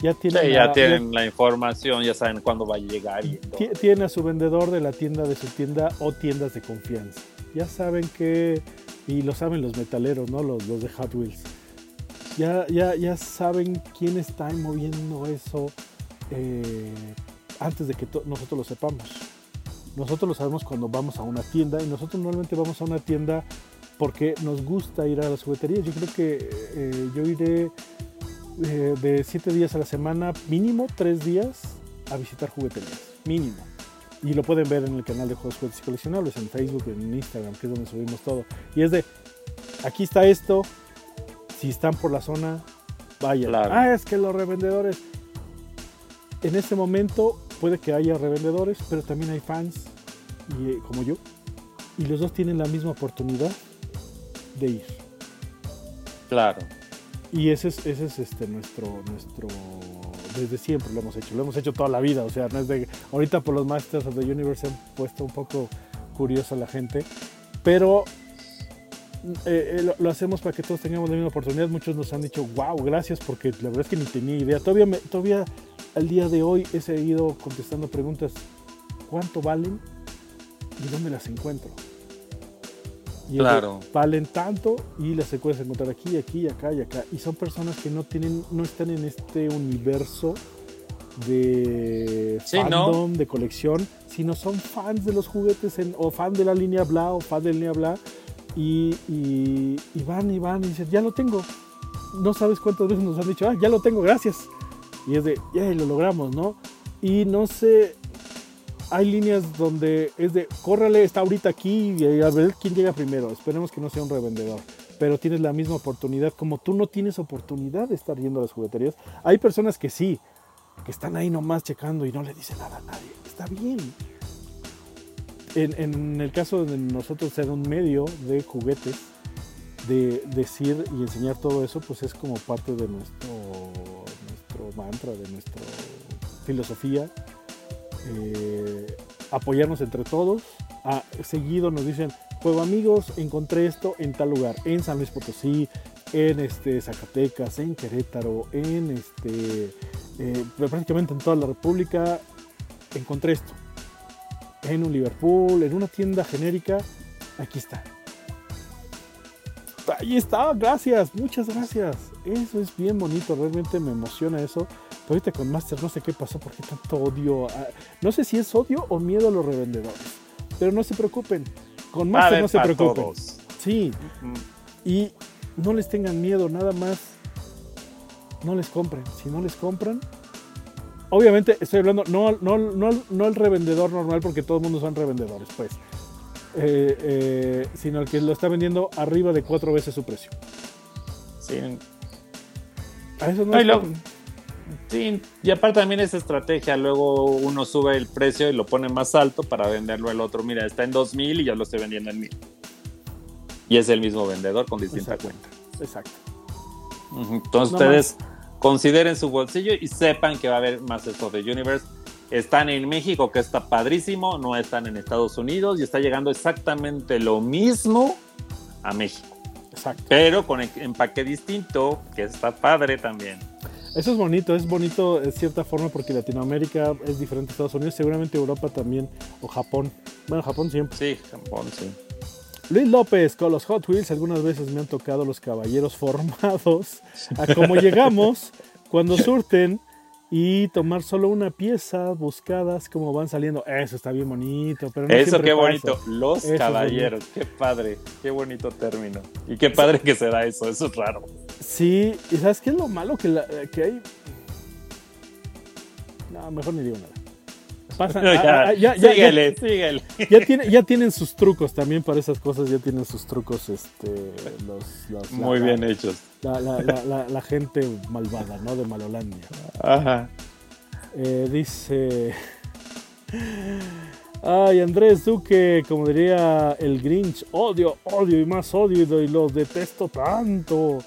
Ya tienen, sí, ya tienen la información, ya saben cuándo va a llegar. Y Tiene a su vendedor de la tienda de su tienda o tiendas de confianza. Ya saben que, y lo saben los metaleros, ¿no? Los, los de Hot Wheels. Ya, ya, ya saben quién está moviendo eso eh, antes de que nosotros lo sepamos. Nosotros lo sabemos cuando vamos a una tienda y nosotros normalmente vamos a una tienda porque nos gusta ir a las jugueterías. Yo creo que eh, yo iré eh, de siete días a la semana, mínimo tres días, a visitar jugueterías. Mínimo. Y lo pueden ver en el canal de Juegos Juguetes y Coleccionables, en Facebook, en Instagram, que es donde subimos todo. Y es de, aquí está esto, si están por la zona, vayan. Ah, es que los revendedores. En este momento puede que haya revendedores, pero también hay fans y, eh, como yo. Y los dos tienen la misma oportunidad de ir. Claro. Y ese es, ese es este, nuestro, nuestro. Desde siempre lo hemos hecho. Lo hemos hecho toda la vida. O sea, no es de. Ahorita por los Masters of the Universe se han puesto un poco curiosa la gente. Pero eh, eh, lo, hacemos para que todos tengamos la misma oportunidad. Muchos nos han dicho, wow, gracias, porque la verdad es que ni tenía idea. Todavía, me, todavía al día de hoy he seguido contestando preguntas, ¿cuánto valen y dónde las encuentro? Y claro. valen tanto y las puedes encontrar aquí, aquí, acá y acá. Y son personas que no tienen, no están en este universo de fandom, de colección, sino son fans de los juguetes o fan de la línea bla o fan de la línea bla y, van y van y dicen, ya lo tengo. No sabes cuántas veces nos han dicho, ah, ya lo tengo, gracias. Y es de, ya lo logramos, ¿no? Y no sé, hay líneas donde es de, córrale, está ahorita aquí y a ver quién llega primero. Esperemos que no sea un revendedor. Pero tienes la misma oportunidad. Como tú no tienes oportunidad de estar yendo a las jugueterías, hay personas que sí, que están ahí nomás checando y no le dicen nada a nadie. Está bien en, el caso de nosotros ser un medio de juguetes, de decir y enseñar todo eso, pues es como parte de nuestro, mantra, de nuestra filosofía. Eh, apoyarnos entre todos. A, seguido nos dicen, pues amigos, encontré esto en tal lugar, en San Luis Potosí, en este, Zacatecas, en Querétaro, en este, eh, prácticamente en toda la República, encontré esto en un Liverpool, en una tienda genérica, aquí está. Ahí está, gracias, muchas gracias. Eso es bien bonito, realmente me emociona eso. Pero ahorita con Master no sé qué pasó, porque tanto odio. no sé si es odio o miedo a los revendedores. Pero no se preocupen, con Master no se preocupen. Sí, y no les tengan miedo, nada más no les compren. Si no les compran, obviamente estoy hablando no, no, no, no el revendedor normal, porque todo el mundo son revendedores, pues. Eh, eh, sino el que lo está vendiendo arriba de cuatro veces su precio. Sí. A eso no, Sí, y aparte también es estrategia. Luego uno sube el precio y lo pone más alto para venderlo al otro. Mira, está en 2000 y yo lo estoy vendiendo en 1000. Y es el mismo vendedor con distinta cuenta. Exacto. Entonces ustedes consideren su bolsillo y sepan que va a haber más esto de Universe. Están en México, que está padrísimo, no están en Estados Unidos y está llegando exactamente lo mismo a México. Exacto. Pero con empaque distinto, que está padre también. Eso es bonito, es bonito de cierta forma porque Latinoamérica es diferente a Estados Unidos, seguramente Europa también, o Japón. Bueno, Japón siempre. Sí, Japón, sí. Luis López, con los Hot Wheels algunas veces me han tocado los caballeros formados a cómo llegamos cuando surten y tomar solo una pieza buscadas como van saliendo. Eso está bien bonito. Pero Eso qué bonito. Los caballeros, qué padre, qué bonito término. Y qué padre que será eso, eso es raro. Sí, y ¿sabes qué es lo malo que, que hay? No, mejor ni digo nada. Ah, ah, ya, síguele, síguele. Ya, tienen sus trucos también para esas cosas, ya tienen sus trucos este, los, Muy bien hechos. La, gente malvada, ¿no? De Malolandia. Ajá. Eh, dice... Ay, Andrés Duque, como diría el Grinch, odio, odio y más odio y los detesto tanto.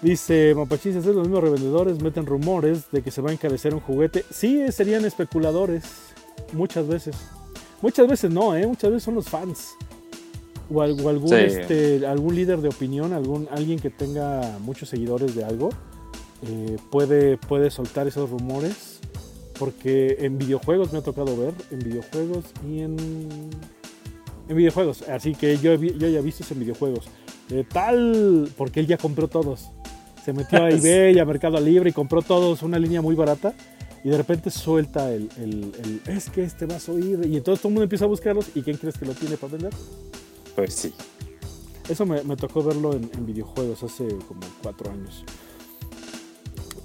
Dice Mapachis, es los mismos revendedores, meten rumores de que se va a encarecer un juguete. Sí, serían especuladores. Muchas veces. Muchas veces no, ¿eh? Muchas veces son los fans. o, algún, este, algún líder de opinión, algún, alguien que tenga muchos seguidores de algo, eh, puede, puede soltar esos rumores. Porque en videojuegos me ha tocado ver, en videojuegos y en, en videojuegos. Así que yo, yo ya he visto eso en videojuegos. tal, porque él ya compró todos. Se metió a eBay, a Mercado Libre y compró todos una línea muy barata y de repente suelta el, es que este vas a oír y entonces todo el mundo empieza a buscarlos y ¿quién crees que lo tiene para vender? Pues sí. Eso me, tocó verlo en, videojuegos hace como cuatro años.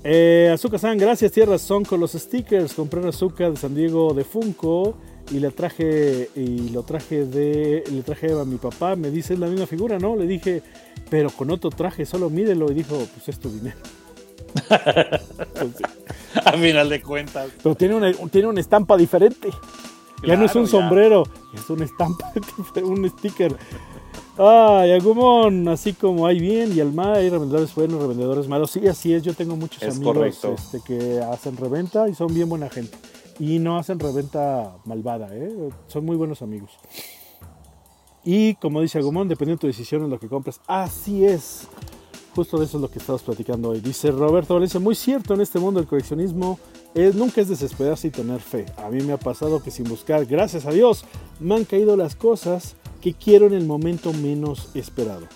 Eh, Azúcar San, gracias, tienes razón con los stickers. Compré azúcar de San Diego de Funko y le traje y lo traje de le traje a mi papá. Me dice es la misma figura, ¿no? Le dije, pero con otro traje, solo mídelo y dijo, pues es tu dinero. A final de cuentas. Pero tiene una, tiene una estampa diferente. ya no es un sombrero, es una estampa, un sticker. Ah, Agumon, así como hay bien y Alma, hay revendedores buenos, revendedores malos. Sí, así es. Yo tengo muchos amigos este, que hacen reventa y son bien buena gente. Y no hacen reventa malvada, ¿eh? son muy buenos amigos. Y como dice Agumon, dependiendo de tu decisión en lo que compras. Así es. Justo de eso es lo que estamos platicando hoy. Dice Roberto Valencia, muy cierto, en este mundo del coleccionismo es, nunca es desesperarse y tener fe. A mí me ha pasado que sin buscar, gracias a Dios, me han caído las cosas que quiero en el momento menos esperado.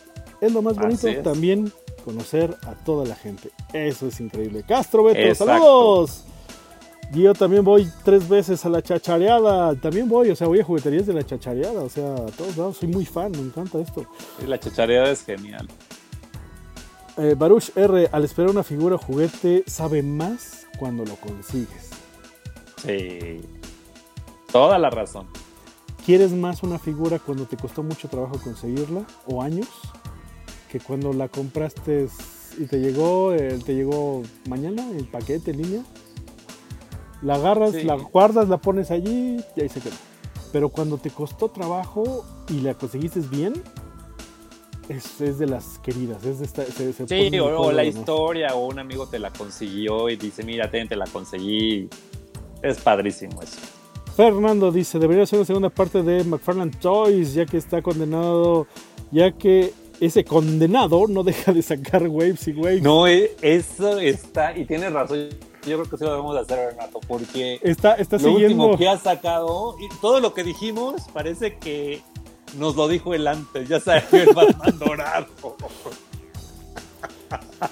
Es lo más bonito también conocer a toda la gente. Eso es increíble. Castro Beto, saludos. Yo también voy tres veces a la chachareada. También voy, o sea, voy a jugueterías de la chachareada. O sea, a todos lados. Soy muy fan, me encanta esto. La chachareada es genial. Eh, Baruch R, al esperar una figura o juguete, sabe más cuando lo consigues. Sí. Toda la razón. ¿Quieres más una figura cuando te costó mucho trabajo conseguirla o años que cuando la compraste y te llegó, te llegó mañana el paquete en línea? La agarras, la guardas, la pones allí y ahí se quedó. Pero cuando te costó trabajo y la conseguiste bien, es, es, de las queridas. Es de esta, sí, o, la historia, o un amigo te la consiguió y dice, mira, te, te la conseguí. Es padrísimo eso. Fernando dice, debería ser una segunda parte de McFarland Toys, ya que está condenado, ya que ese condenado no deja de sacar waves y waves. No, e, eso está, y tienes razón, yo creo que sí lo debemos hacer, Renato, porque está, está lo último que ha sacado, y todo lo que dijimos parece que nos lo dijo él antes, ya sabes que el Batman dorado.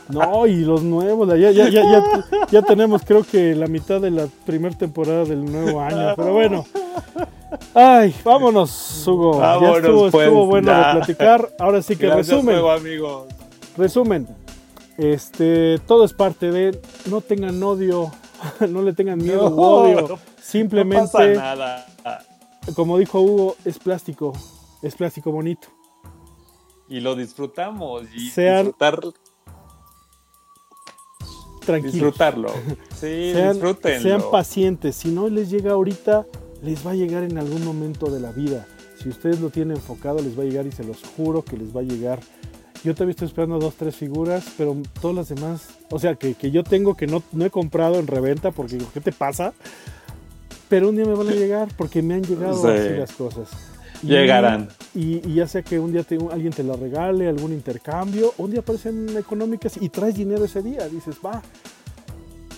No, y los nuevos, ya, ya, ya, ya, tenemos creo que la mitad de la primera temporada del nuevo año, pero bueno. Ay, vámonos, Hugo. ya estuvo, pues, estuvo bueno de platicar. Ahora sí que resumen. Resumen. Este, todo es parte de no tengan odio, no le tengan miedo no, odio. Simplemente, pasa nada. como dijo Hugo, es plástico es plástico bonito. Y lo disfrutamos. Y disfrutar. Tranquilos. Disfrutarlo. Sí, sean, Sean pacientes. Si no les llega ahorita, les va a llegar en algún momento de la vida. Si ustedes lo tienen enfocado, les va a llegar y se los juro que les va a llegar. Yo todavía estoy esperando dos, tres figuras, pero todas las demás, o sea, que, yo tengo que no, no he comprado en reventa porque, ¿qué te pasa? Pero un día me van a llegar porque me han llegado así las cosas. Llegarán. Y, ya sea que un día alguien te la regale, algún intercambio, un día aparecen económicas y traes dinero ese día. Dices, va.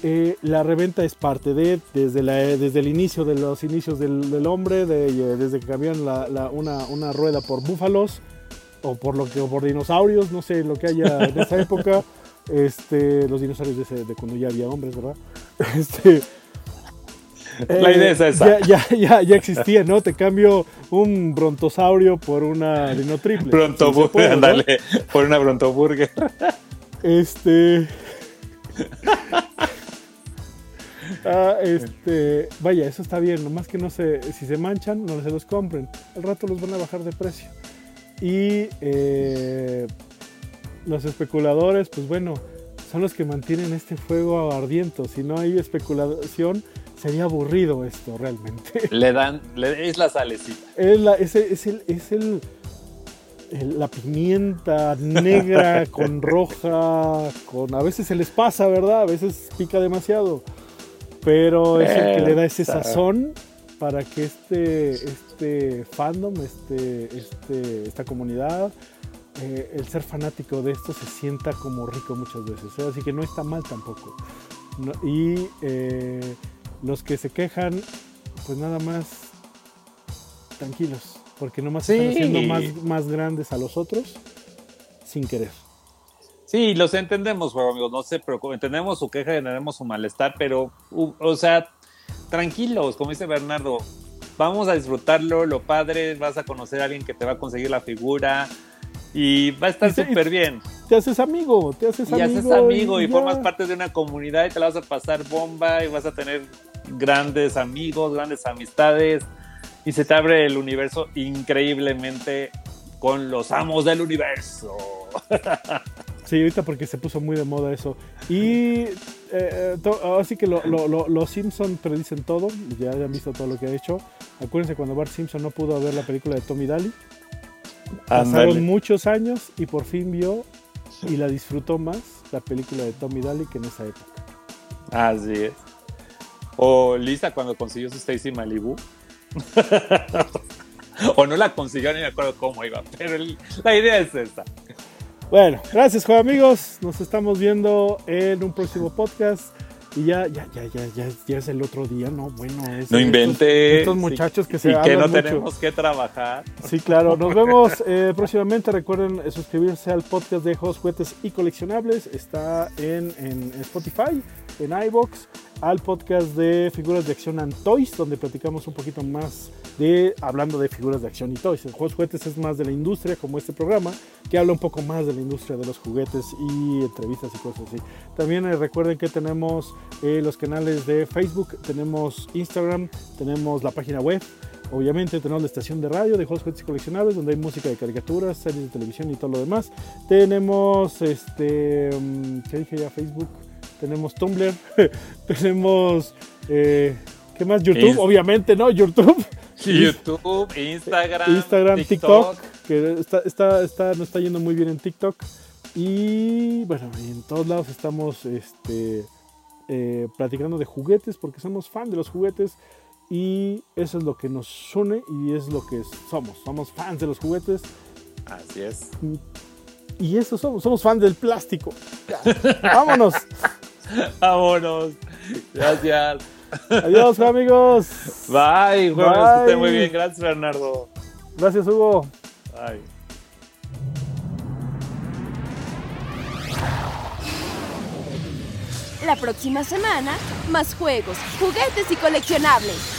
Eh, la reventa es parte de, desde, la, desde el inicio de los inicios del, hombre, de, desde que cambiaron la, una, rueda por búfalos o por, lo que, por dinosaurios, no sé lo que haya en esa época. Este, los dinosaurios de, de, cuando ya había hombres, ¿verdad? Este, La idea es esa. Ya, ya, ya, existía, ¿no? Te cambio un brontosaurio por una dinotriple. Brontoburger, ¿no? por una brontoburger. Este. ah, este. Vaya, eso está bien, nomás que no se. Si se manchan, no se los compren. Al rato los van a bajar de precio. Y eh, los especuladores, pues bueno, son los que mantienen este fuego ardiente. Si no hay especulación, sería aburrido esto realmente. Le dan, es la salecita. Es, la, es, el, es el, la pimienta negra con roja, con a veces se les pasa, ¿verdad? A veces pica demasiado, pero es el que le da ese sazón para que este, este fandom, este, este, esta comunidad, eh, el ser fanático de esto se sienta como rico muchas veces. ¿eh? Así que no está mal tampoco. No- y eh, los que se quejan, pues nada más tranquilos, porque nomás Sí. están haciendo más, más grandes a los otros sin querer. Sí, los entendemos, juego amigos, no se preocupen, entendemos su queja, entendemos su malestar, pero, o sea, tranquilos, como dice Bernardo, vamos a disfrutarlo, lo padre, vas a conocer a alguien que te va a conseguir la figura y va a estar Y súper bien. Te haces amigo, te haces Y amigo. haces amigo y, ya. formas parte de una comunidad y te la vas a pasar bomba y vas a tener grandes amigos, grandes amistades y se te abre el universo increíblemente con los amos del universo. Sí, ahorita porque se puso muy de moda eso. Y eh, eh, así que lo- lo- lo- los Simpson predicen todo, ya han visto todo lo que ha hecho. Acuérdense cuando Bart Simpson no pudo ver la película de Tommy Daly. Pasaron muchos años y por fin vio y la disfrutó más la película de Tommy Daly que en esa época. Así es. O Lisa cuando consiguió su Stacy Malibu. o no la consiguió, ni me acuerdo cómo iba, pero el- la idea es esa. Bueno, gracias, joven amigos. Nos estamos viendo en un próximo podcast. Y ya, ya, ya, ya, ya, ya es el otro día, ¿no? Bueno, es No estos- inventes. Estos muchachos que se Y que no mucho. tenemos que trabajar. Sí, claro. Nos vemos eh, próximamente. Recuerden eh, suscribirse al podcast de Juegos, Juguetes y Coleccionables. Está en, en Spotify, en iBox, al podcast de Figuras de Acción and Toys, donde platicamos un poquito más de hablando de figuras de acción y toys. El Juegos, Juguetes es más de la industria, como este programa, que habla un poco más de la industria de los juguetes y entrevistas y cosas así. También eh, recuerden que tenemos eh, los canales de Facebook, tenemos Instagram, tenemos la página web. Obviamente tenemos la estación de radio de juegos, juguetes y coleccionables donde hay música de caricaturas, series de televisión y todo lo demás. Tenemos este, mm, ¿qué dije ya? Facebook. Tenemos Tumblr. tenemos, eh, ¿qué más? YouTube, Inst- obviamente, ¿no? YouTube. YouTube, Instagram, Instagram, TikTok, que está, está, está, nos está yendo muy bien en TikTok. Y bueno, en todos lados estamos este, eh, platicando de juguetes porque somos fan de los juguetes y eso es lo que nos une y es lo que somos. Somos fans de los juguetes Así es. y eso somos, somos fans del plástico. Vámonos. Vámonos. Gracias. Adiós, amigos. Bye, jueves. Bye. Muy bien. Gracias, Bernardo. Gracias, Hugo. Bye. La próxima semana, más juegos, juguetes y coleccionables.